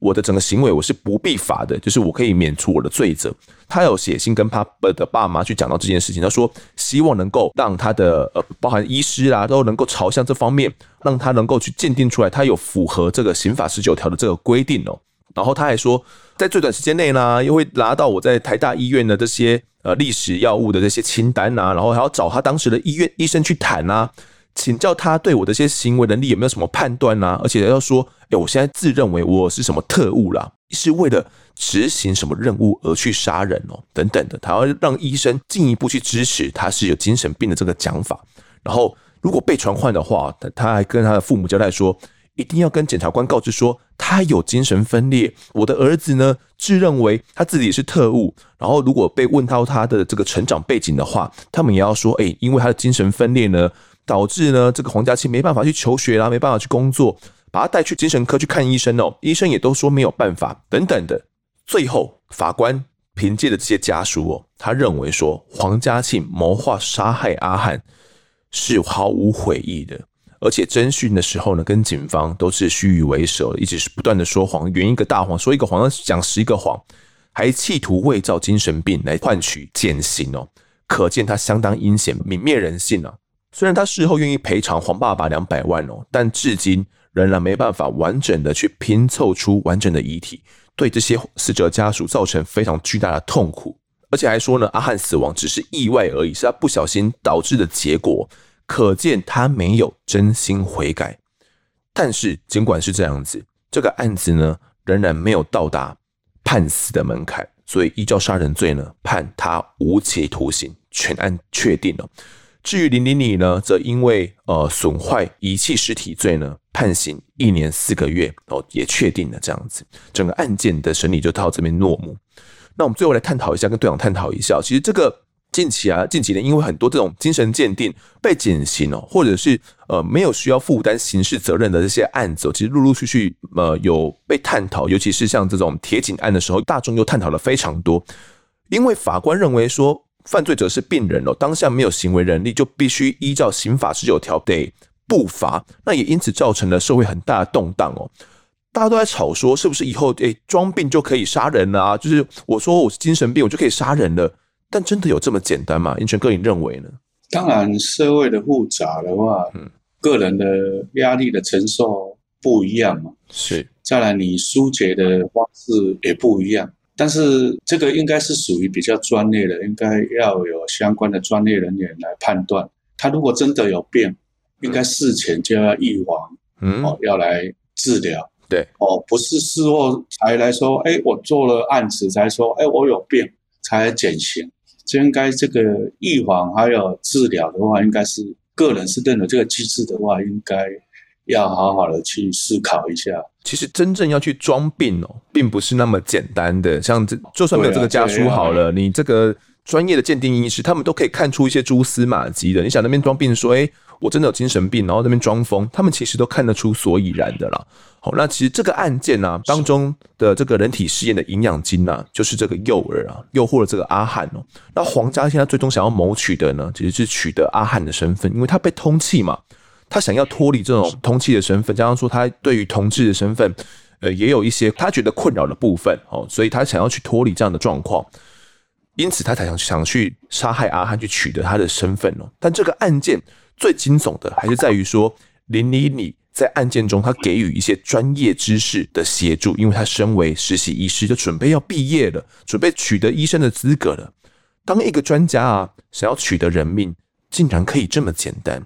我的整个行为我是不必罚的，就是我可以免除我的罪责。他有写信跟他的爸妈去讲到这件事情，他说希望能够让他的呃，包含医师啦，都能够朝向这方面，让他能够去鉴定出来，他有符合这个刑法十九条的这个规定哦。然后他还说，在最短时间内呢，又会拿到我在台大医院的这些呃历史药物的这些清单啊，然后还要找他当时的医院医生去谈啊。请教他对我的一些行为能力有没有什么判断呢？而且要说，哎，我现在自认为我是什么特务啦，是为了执行什么任务而去杀人哦，等等的。他要让医生进一步去支持他是有精神病的这个讲法。然后，如果被传唤的话，他还跟他的父母交代说，一定要跟检察官告知说他有精神分裂。我的儿子呢，自认为他自己是特务。然后，如果被问到他的这个成长背景的话，他们也要说，哎，因为他的精神分裂呢。导致呢，这个黄家庆没办法去求学啦，没办法去工作，把他带去精神科去看医生哦，医生也都说没有办法，等等的。最后，法官凭借着这些家书哦，他认为说黄家庆谋划杀害阿汉是毫无悔意的，而且侦讯的时候呢，跟警方都是虚与委蛇，一直是不断的说谎，圆一个大谎，说一个谎，讲十一个谎，还企图伪造精神病来换取减刑哦，可见他相当阴险，泯灭人性啊。虽然他事后愿意赔偿黄爸爸两百万哦，但至今仍然没办法完整的去拼凑出完整的遗体，对这些死者家属造成非常巨大的痛苦，而且还说呢，阿汉死亡只是意外而已，是他不小心导致的结果，可见他没有真心悔改。但是尽管是这样子，这个案子呢仍然没有到达判死的门槛，所以依照杀人罪呢判他无期徒刑，全案确定了。至于林林里呢，则因为呃损坏遗弃尸体罪呢，判刑一年四个月哦，也确定了这样子，整个案件的审理就到这边落幕。那我们最后来探讨一下，跟队长探讨一下，其实这个近期啊，近几年因为很多这种精神鉴定被减刑哦，或者是呃没有需要负担刑事责任的这些案子，其实陆陆续续呃有被探讨，尤其是像这种铁警案的时候，大众又探讨了非常多，因为法官认为说。犯罪者是病人哦，当下没有行为能力，就必须依照刑法十九条得不罚。那也因此造成了社会很大的动荡哦。大家都在吵说，是不是以后诶装病就可以杀人了啊？就是我说我是精神病，我就可以杀人了。但真的有这么简单吗？英权哥，你认为呢？当然，社会的复杂的话，嗯，个人的压力的承受不一样嘛。是。再来，你疏解的方式也不一样。但是这个应该是属于比较专业的，应该要有相关的专业人员来判断。他如果真的有病，应该事前就要预防，嗯，哦，要来治疗。对，哦，不是事后才来说，哎，我做了案子才说，哎，我有病才来减刑。这应该这个预防还有治疗的话，应该是个人是认为这个机制的话，应该。要好好的去思考一下。其实真正要去装病哦，并不是那么简单的。像这，就算没有这个家书好了，你这个专业的鉴定医师，他们都可以看出一些蛛丝马迹的。你想那边装病说，哎，我真的有精神病，然后那边装疯，他们其实都看得出所以然的啦。好，那其实这个案件呢、啊，当中的这个人体试验的营养金啊，就是这个诱饵啊，诱惑了这个阿汉哦。那黄家现在最终想要谋取的呢，其实是取得阿汉的身份，因为他被通缉嘛。他想要脱离这种通气的身份，加上说他对于同志的身份，呃，也有一些他觉得困扰的部分哦，所以他想要去脱离这样的状况，因此他才想想去杀害阿汉，去取得他的身份哦。但这个案件最惊悚的还是在于说，林妮妮在案件中他给予一些专业知识的协助，因为他身为实习医师，就准备要毕业了，准备取得医生的资格了。当一个专家啊，想要取得人命，竟然可以这么简单。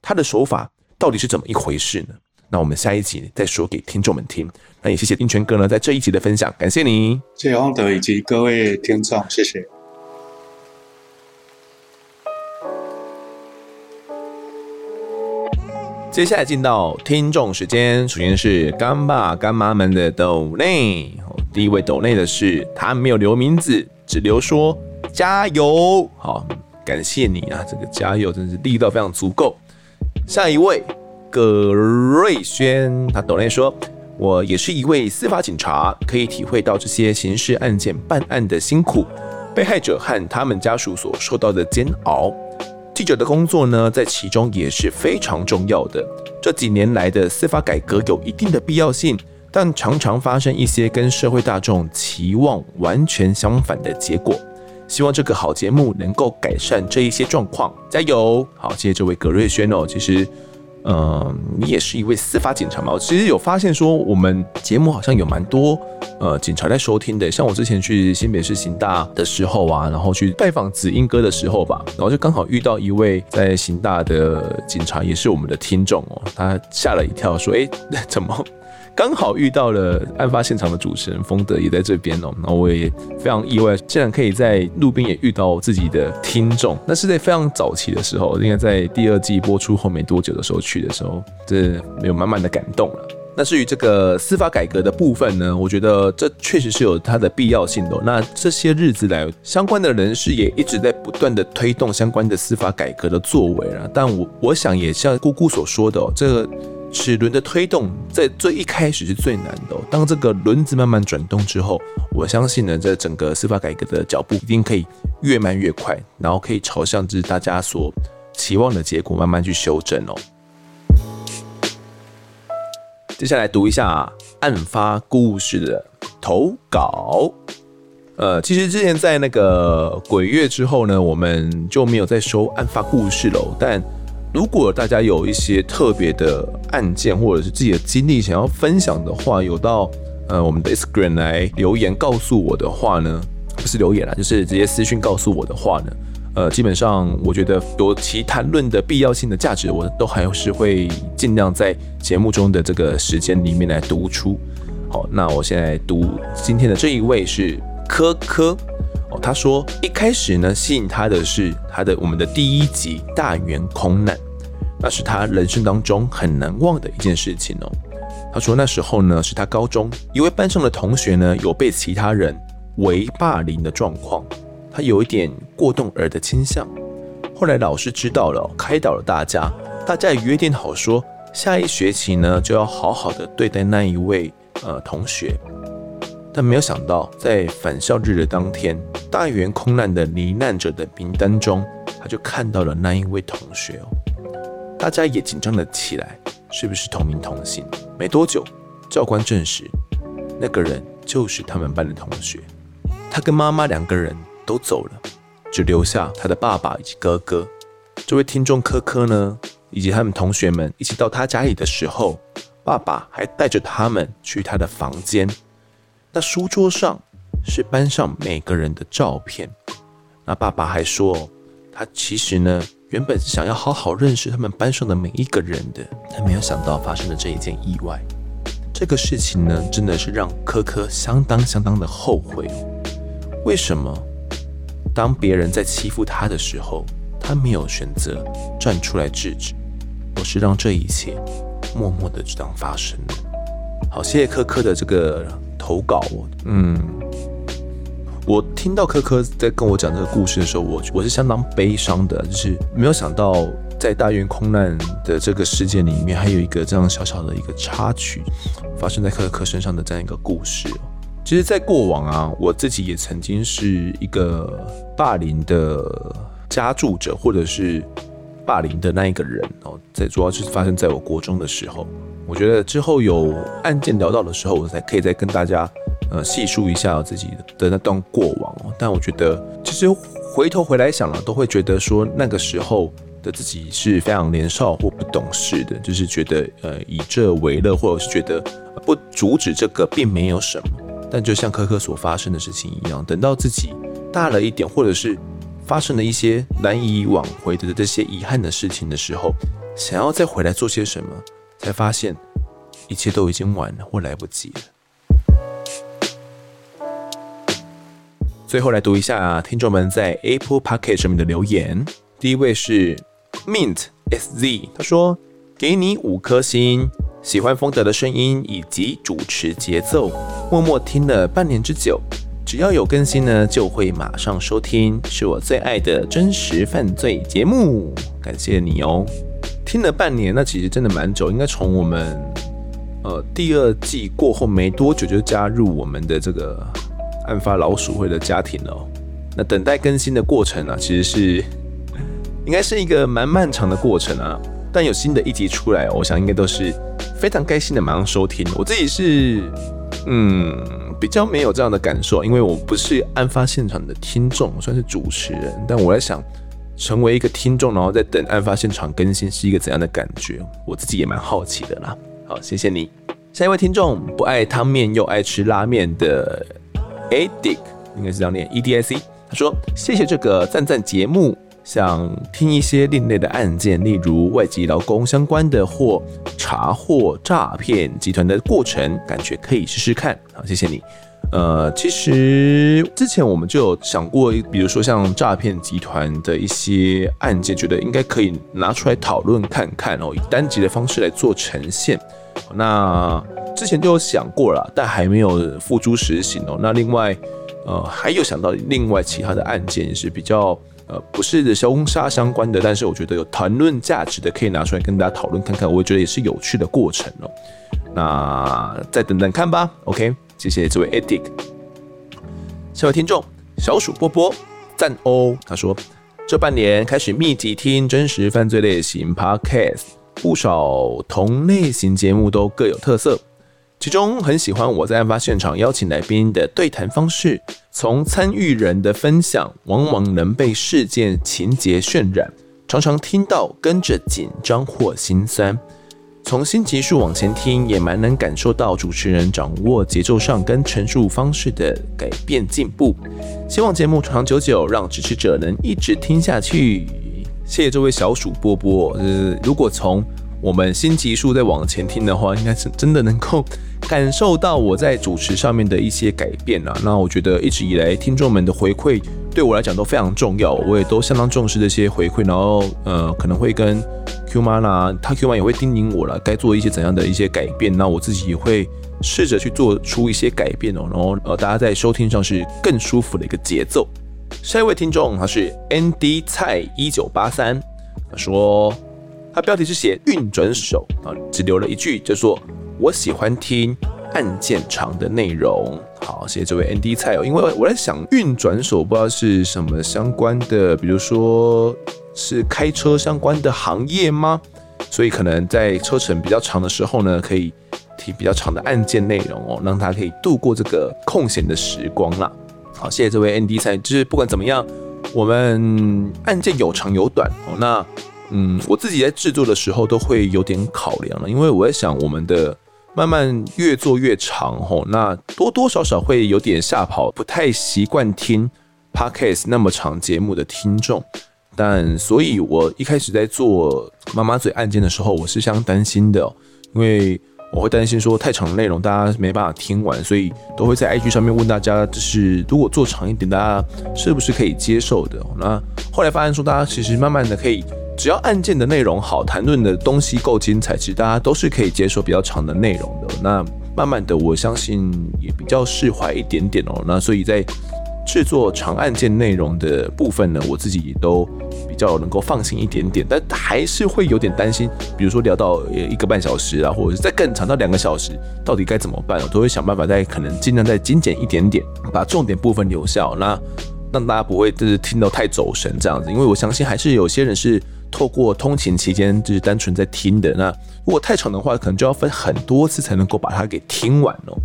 他的手法到底是怎么一回事呢？那我们下一集再说给听众们听。那也谢谢丁权哥呢，在这一集的分享，感谢你，谢谢汪德以及各位听众，谢谢。接下来进到听众时间，首先是干爸干妈们的抖内，第一位抖内的是他没有留名字，只留说加油，好，感谢你啊，这个加油真是力道非常足够。下一位葛瑞轩，他抖内说：“我也是一位司法警察，可以体会到这些刑事案件办案的辛苦，被害者和他们家属所受到的煎熬。记者的工作呢，在其中也是非常重要的。这几年来的司法改革有一定的必要性，但常常发生一些跟社会大众期望完全相反的结果。希望这个好节目能够改善这一些状况，加油！好，谢谢这位葛瑞轩哦。其实，嗯、你也是一位司法警察嘛。我其实有发现说，我们节目好像有蛮多呃警察在收听的。像我之前去新北市刑大的时候啊，然后去拜访子英哥的时候吧，然后就刚好遇到一位在刑大的警察，也是我们的听众哦。他吓了一跳，说：“哎，怎么？”刚好遇到了案发现场的主持人丰德也在这边哦，然后我也非常意外，竟然可以在路边也遇到自己的听众。那是在非常早期的时候，应该在第二季播出后没多久的时候去的时候，这没有满满的感动了。那至于这个司法改革的部分呢，我觉得这确实是有它的必要性的。那这些日子来，相关的人士也一直在不断的推动相关的司法改革的作为啊。但我我想也像姑姑所说的，这个。齿轮的推动在最一开始是最难的。当这个轮子慢慢转动之后，我相信呢，这整个司法改革的脚步一定可以越慢越快，然后可以朝向就是大家所期望的结果慢慢去修正哦。接下来读一下案发故事的投稿。呃，其实之前在那个鬼月之后呢，我们就没有再收案发故事了，但。如果大家有一些特别的案件，或者是自己的经历想要分享的话，有到呃我们的 Instagram 来留言告诉我的话呢，不是留言啦，就是直接私讯告诉我的话呢，呃，基本上我觉得有其谈论的必要性的价值，我都还是会尽量在节目中的这个时间里面来读出。好，那我现在读今天的这一位是科科。哦，他说一开始呢，吸引他的是他的我们的第一集大圆空难，那是他人生当中很难忘的一件事情哦。他说那时候呢，是他高中一位班上的同学呢，有被其他人围霸凌的状况，他有一点过动儿的倾向。后来老师知道了，开导了大家，大家也约定好说，下一学期呢，就要好好的对待那一位呃同学。但没有想到，在返校日的当天，大员空难的罹难者的名单中，他就看到了那一位同学哦。大家也紧张了起来，是不是同名同姓？没多久，教官证实，那个人就是他们班的同学。他跟妈妈两个人都走了，只留下他的爸爸以及哥哥。这位听众科科呢，以及他们同学们一起到他家里的时候，爸爸还带着他们去他的房间。那书桌上是班上每个人的照片。那爸爸还说，他其实呢，原本是想要好好认识他们班上的每一个人的，但没有想到发生了这一件意外。这个事情呢，真的是让科科相当相当的后悔。为什么？当别人在欺负他的时候，他没有选择站出来制止，而是让这一切默默的这样发生。好，谢谢科科的这个。投稿，嗯，我听到科科在跟我讲这个故事的时候，我我是相当悲伤的，就是没有想到在大院空难的这个事件里面，还有一个这样小小的一个插曲发生在科科身上的这样一个故事。其实，在过往啊，我自己也曾经是一个霸凌的加注者，或者是霸凌的那一个人哦，在主要是发生在我国中的时候。我觉得之后有案件聊到的时候，我才可以再跟大家呃细述一下自己的那段过往哦。但我觉得其实回头回来想了，都会觉得说那个时候的自己是非常年少或不懂事的，就是觉得呃以这为乐，或者是觉得不阻止这个并没有什么。但就像科科所发生的事情一样，等到自己大了一点，或者是发生了一些难以挽回的这些遗憾的事情的时候，想要再回来做些什么。才发现一切都已经晚了，或来不及了。最后来读一下听众们在 Apple Podcast 上面的留言。第一位是 Mint SZ，他说：“给你五颗星，喜欢丰德的声音以及主持节奏，默默听了半年之久，只要有更新呢，就会马上收听，是我最爱的真实犯罪节目。感谢你哦。”听了半年，那其实真的蛮久，应该从我们呃第二季过后没多久就加入我们的这个案发老鼠会的家庭了。那等待更新的过程啊，其实是应该是一个蛮漫长的过程啊。但有新的一集出来，我想应该都是非常开心的马上收听。我自己是嗯比较没有这样的感受，因为我不是案发现场的听众，算是主持人。但我在想，成为一个听众，然后在等案发现场更新是一个怎样的感觉？我自己也蛮好奇的啦。好，谢谢你。下一位听众不爱汤面又爱吃拉面的 Edic，应该是这样念 E D I C。他说：“谢谢这个赞赞节目。”想听一些另类的案件，例如外籍劳工相关的，或查获诈骗集团的过程，感觉可以试试看。好，谢谢你。呃，其实之前我们就有想过，比如说像诈骗集团的一些案件，觉得应该可以拿出来讨论看看哦，以单集的方式来做呈现。那之前就有想过了，但还没有付诸实行哦。那另外，呃，还有想到另外其他的案件也是比较。呃，不是凶杀相关的，但是我觉得有谈论价值的，可以拿出来跟大家讨论看看，我觉得也是有趣的过程哦。那再等等看吧。OK，谢谢这位 Edic。下位听众小鼠波波赞哦，他说这半年开始密集听真实犯罪类型 Podcast，不少同类型节目都各有特色。其中很喜欢我在案发现场邀请来宾的对谈方式，从参与人的分享，往往能被事件情节渲染，常常听到跟着紧张或心酸。从新集数往前听，也蛮能感受到主持人掌握节奏上跟陈述方式的改变进步。希望节目长久久，让支持者能一直听下去。谢谢这位小鼠波波。呃，如果从我们新集数再往前听的话，应该是真的能够感受到我在主持上面的一些改变啊。那我觉得一直以来听众们的回馈对我来讲都非常重要，我也都相当重视这些回馈。然后呃，可能会跟 Q 妈啦，他 Q 妈也会叮咛我了，该做一些怎样的一些改变。那我自己也会试着去做出一些改变哦。然后呃，大家在收听上是更舒服的一个节奏。下一位听众他是 ND 蔡一九八三，他说。他标题是写运转手啊，只留了一句，就说我喜欢听案件长的内容。好，谢谢这位 ND 菜哦，因为我在想运转手不知道是什么相关的，比如说是开车相关的行业吗？所以可能在车程比较长的时候呢，可以提比较长的案件内容哦，让他可以度过这个空闲的时光啦。好，谢谢这位 ND 菜，就是不管怎么样，我们案件有长有短哦，那。嗯，我自己在制作的时候都会有点考量了，因为我在想，我们的慢慢越做越长吼，那多多少少会有点吓跑不太习惯听 podcast 那么长节目的听众。但所以，我一开始在做妈妈嘴案件的时候，我是相当担心的，因为我会担心说太长的内容大家没办法听完，所以都会在 IG 上面问大家，就是如果做长一点，大家是不是可以接受的？那后来发现说，大家其实慢慢的可以。只要案件的内容好，谈论的东西够精彩，其实大家都是可以接受比较长的内容的。那慢慢的，我相信也比较释怀一点点哦。那所以在制作长案件内容的部分呢，我自己也都比较能够放心一点点，但还是会有点担心，比如说聊到一个半小时啊，或者是再更长到两个小时，到底该怎么办？我都会想办法再可能尽量再精简一点点，把重点部分留下，那让大家不会就是听到太走神这样子，因为我相信还是有些人是。透过通勤期间就是单纯在听的，那如果太长的话，可能就要分很多次才能够把它给听完哦，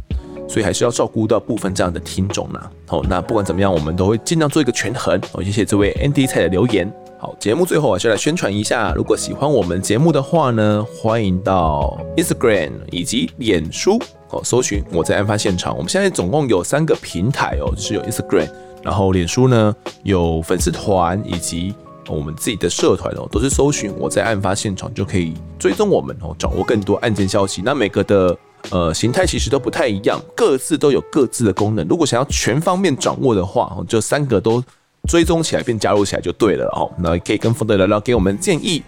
所以还是要照顾到部分这样的听众呢。好，那不管怎么样，我们都会尽量做一个权衡。好，谢谢这位 Andy 菜的留言。好，节目最后还是来宣传一下，如果喜欢我们节目的话呢，欢迎到 Instagram 以及脸书哦，搜寻我在案发现场。我们现在总共有三个平台哦，就是有 Instagram，然后脸书呢有粉丝团以及。我们自己的社团哦，都是搜寻我在案发现场就可以追踪我们哦，掌握更多案件消息。那每个的呃形态其实都不太一样，各自都有各自的功能。如果想要全方面掌握的话，就三个都追踪起来并加入起来就对了哦。那可以跟丰德聊聊，给我们建议。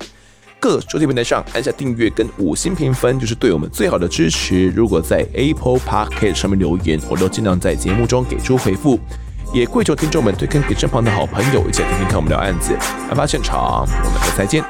各收听平台上按下订阅跟五星评分，就是对我们最好的支持。如果在 Apple Podcast 上面留言，我都尽量在节目中给出回复。也跪求听众们推荐给身旁的好朋友，一起来听听看我们聊案子，案发现场，我们再见。